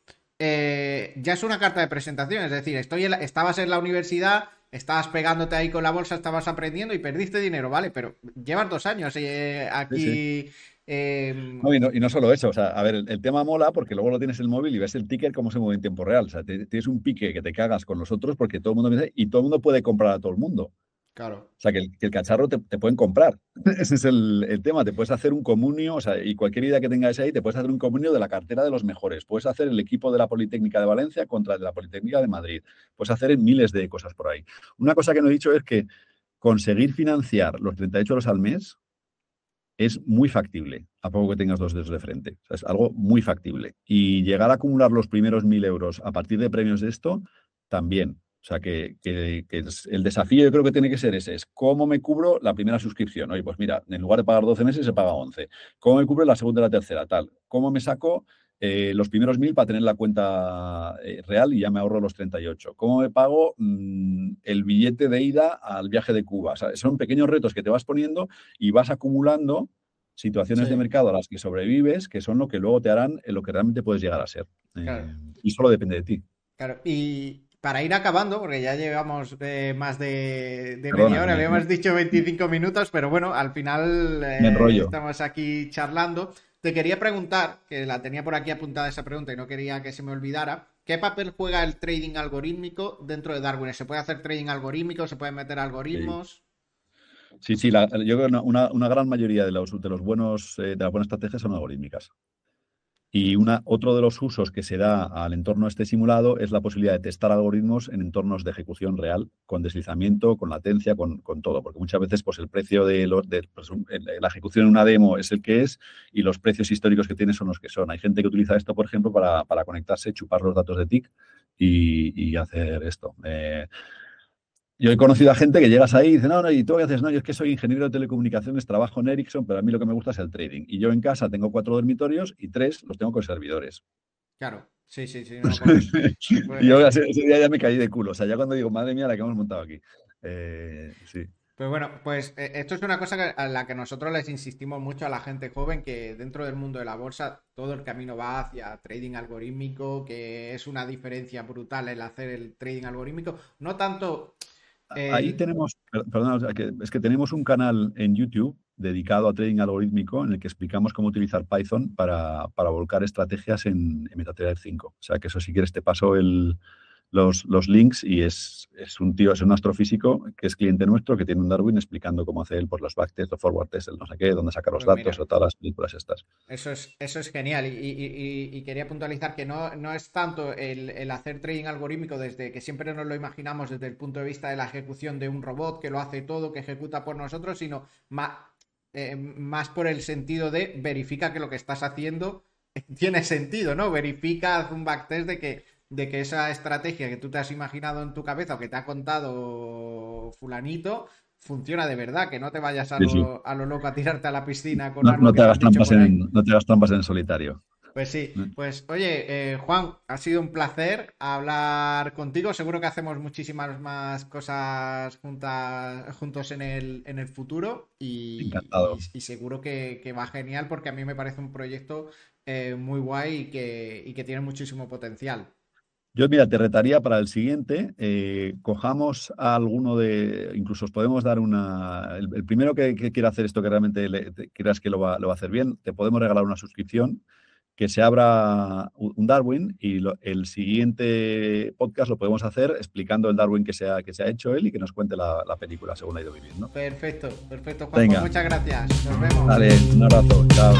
eh, ya es una carta de presentación, es decir, estoy estabas en la universidad estabas pegándote ahí con la bolsa, estabas aprendiendo y perdiste dinero, ¿vale? Pero llevas dos años eh, aquí. Em, no, y, no, solo eso, o sea, a ver, el, tema mola porque luego lo tienes en el móvil y ves el ticker cómo se mueve en tiempo real. O sea, tienes un pique que te cagas con los otros porque todo el mundo y todo el mundo puede comprar a todo el mundo. Claro. O sea, que el, cacharro te, pueden comprar. Ese es el, tema. Te puedes hacer un comunio, o sea, y cualquier idea que tengas ahí, te puedes hacer un comunio de la cartera de los mejores. Puedes hacer el equipo de la Politécnica de Valencia contra el de la Politécnica de Madrid. Puedes hacer miles de cosas por ahí. Una cosa que no he dicho es que conseguir financiar los 38 euros al mes es muy factible, a poco que tengas dos dedos de frente. es algo muy factible. Y llegar a acumular los primeros mil euros a partir de premios de esto, también. O sea, que, el desafío yo creo que tiene que ser ese, es cómo me cubro la primera suscripción. Oye, pues mira, en lugar de pagar 12 meses se paga 11. ¿Cómo me cubro la segunda y la tercera? Tal. ¿Cómo me saco eh, los primeros mil para tener la cuenta eh, real y ya me ahorro los 38? ¿Cómo me pago mm, el billete de ida al viaje de Cuba? O sea, son pequeños retos que te vas poniendo y vas acumulando situaciones de mercado a las que sobrevives, que son lo que luego te harán lo que realmente puedes llegar a ser. Eh, y solo depende de ti. Claro, y, para ir acabando, porque ya llevamos eh, más de, media hora, le hemos dicho 25 minutos, pero bueno, al final eh, estamos aquí charlando. Te quería preguntar, que la tenía por aquí apuntada esa pregunta y no quería que se me olvidara, ¿qué papel juega el trading algorítmico dentro de Darwin? ¿Se puede hacer trading algorítmico? ¿Se pueden meter algoritmos? Sí, sí, yo creo que una, gran mayoría de los, de los buenos, eh, de las buenas estrategias son algorítmicas. Y una, otro de los usos que se da al entorno este simulado es la posibilidad de testar algoritmos en entornos de ejecución real, con deslizamiento, con latencia, con, todo, porque muchas veces pues, el precio de, los, de pues, la ejecución en una demo es el que es y los precios históricos que tiene son los que son. Hay gente que utiliza esto, por ejemplo, para, para conectarse, chupar los datos de TIC y, hacer esto. Eh, yo he conocido a gente que llegas ahí y dice, no, no, y tú qué haces, no, yo es que soy ingeniero de telecomunicaciones, trabajo en Ericsson, pero a mí lo que me gusta es el trading. Y yo en casa tengo cuatro dormitorios y tres los tengo con servidores. Claro, sí, sí, sí. y yo ese, día ya me caí de culo. O sea, ya cuando digo, madre mía, la que hemos montado aquí. Eh, sí. Pues bueno, pues eh, esto es una cosa a la que nosotros les insistimos mucho a la gente joven, que dentro del mundo de la bolsa todo el camino va hacia trading algorítmico, que es una diferencia brutal el hacer el trading algorítmico. No tanto Ahí eh, tenemos, perdón, es que tenemos un canal en YouTube dedicado a trading algorítmico en el que explicamos cómo utilizar Python para, volcar estrategias en, en MetaTrader 5. O sea que eso si quieres te paso el, los, los links y es, es, un tío, es un astrofísico que es cliente nuestro, que tiene un Darwin explicando cómo hace él por los backtests, los forward tests, el no sé qué, dónde sacar los pues datos o todas las películas estas. Eso es, eso es genial y, quería puntualizar que no, no es tanto el, hacer trading algorítmico desde que siempre nos lo imaginamos desde el punto de vista de la ejecución de un robot que lo hace todo, que ejecuta por nosotros, sino más, eh, más por el sentido de verifica que lo que estás haciendo tiene sentido, ¿no? Verifica, haz un backtest de que de que esa estrategia que tú te has imaginado en tu cabeza o que te ha contado fulanito funciona de verdad, que no te vayas a, lo, a lo, loco a tirarte a la piscina con no, no te hagas trampas en, no te hagas trampas en solitario. Pues sí, mm. pues oye, eh, Juan, ha sido un placer hablar contigo. Seguro que hacemos muchísimas más cosas juntas, juntos en el, en el futuro y, y, seguro que, va genial porque a mí me parece un proyecto eh, muy guay y que, y que tiene muchísimo potencial. Yo, mira, te retaría para el siguiente, eh, cojamos a alguno de, incluso os podemos dar una, el, primero que, quiera hacer esto que realmente creas que lo va, lo va, a hacer bien, te podemos regalar una suscripción, que se abra un Darwin y el siguiente podcast lo podemos hacer explicando el Darwin que se ha, que se ha hecho él y que nos cuente la, película según la ha ido viviendo. Perfecto, perfecto, Juan. Pues muchas gracias. Nos vemos. Dale, un abrazo. Chao.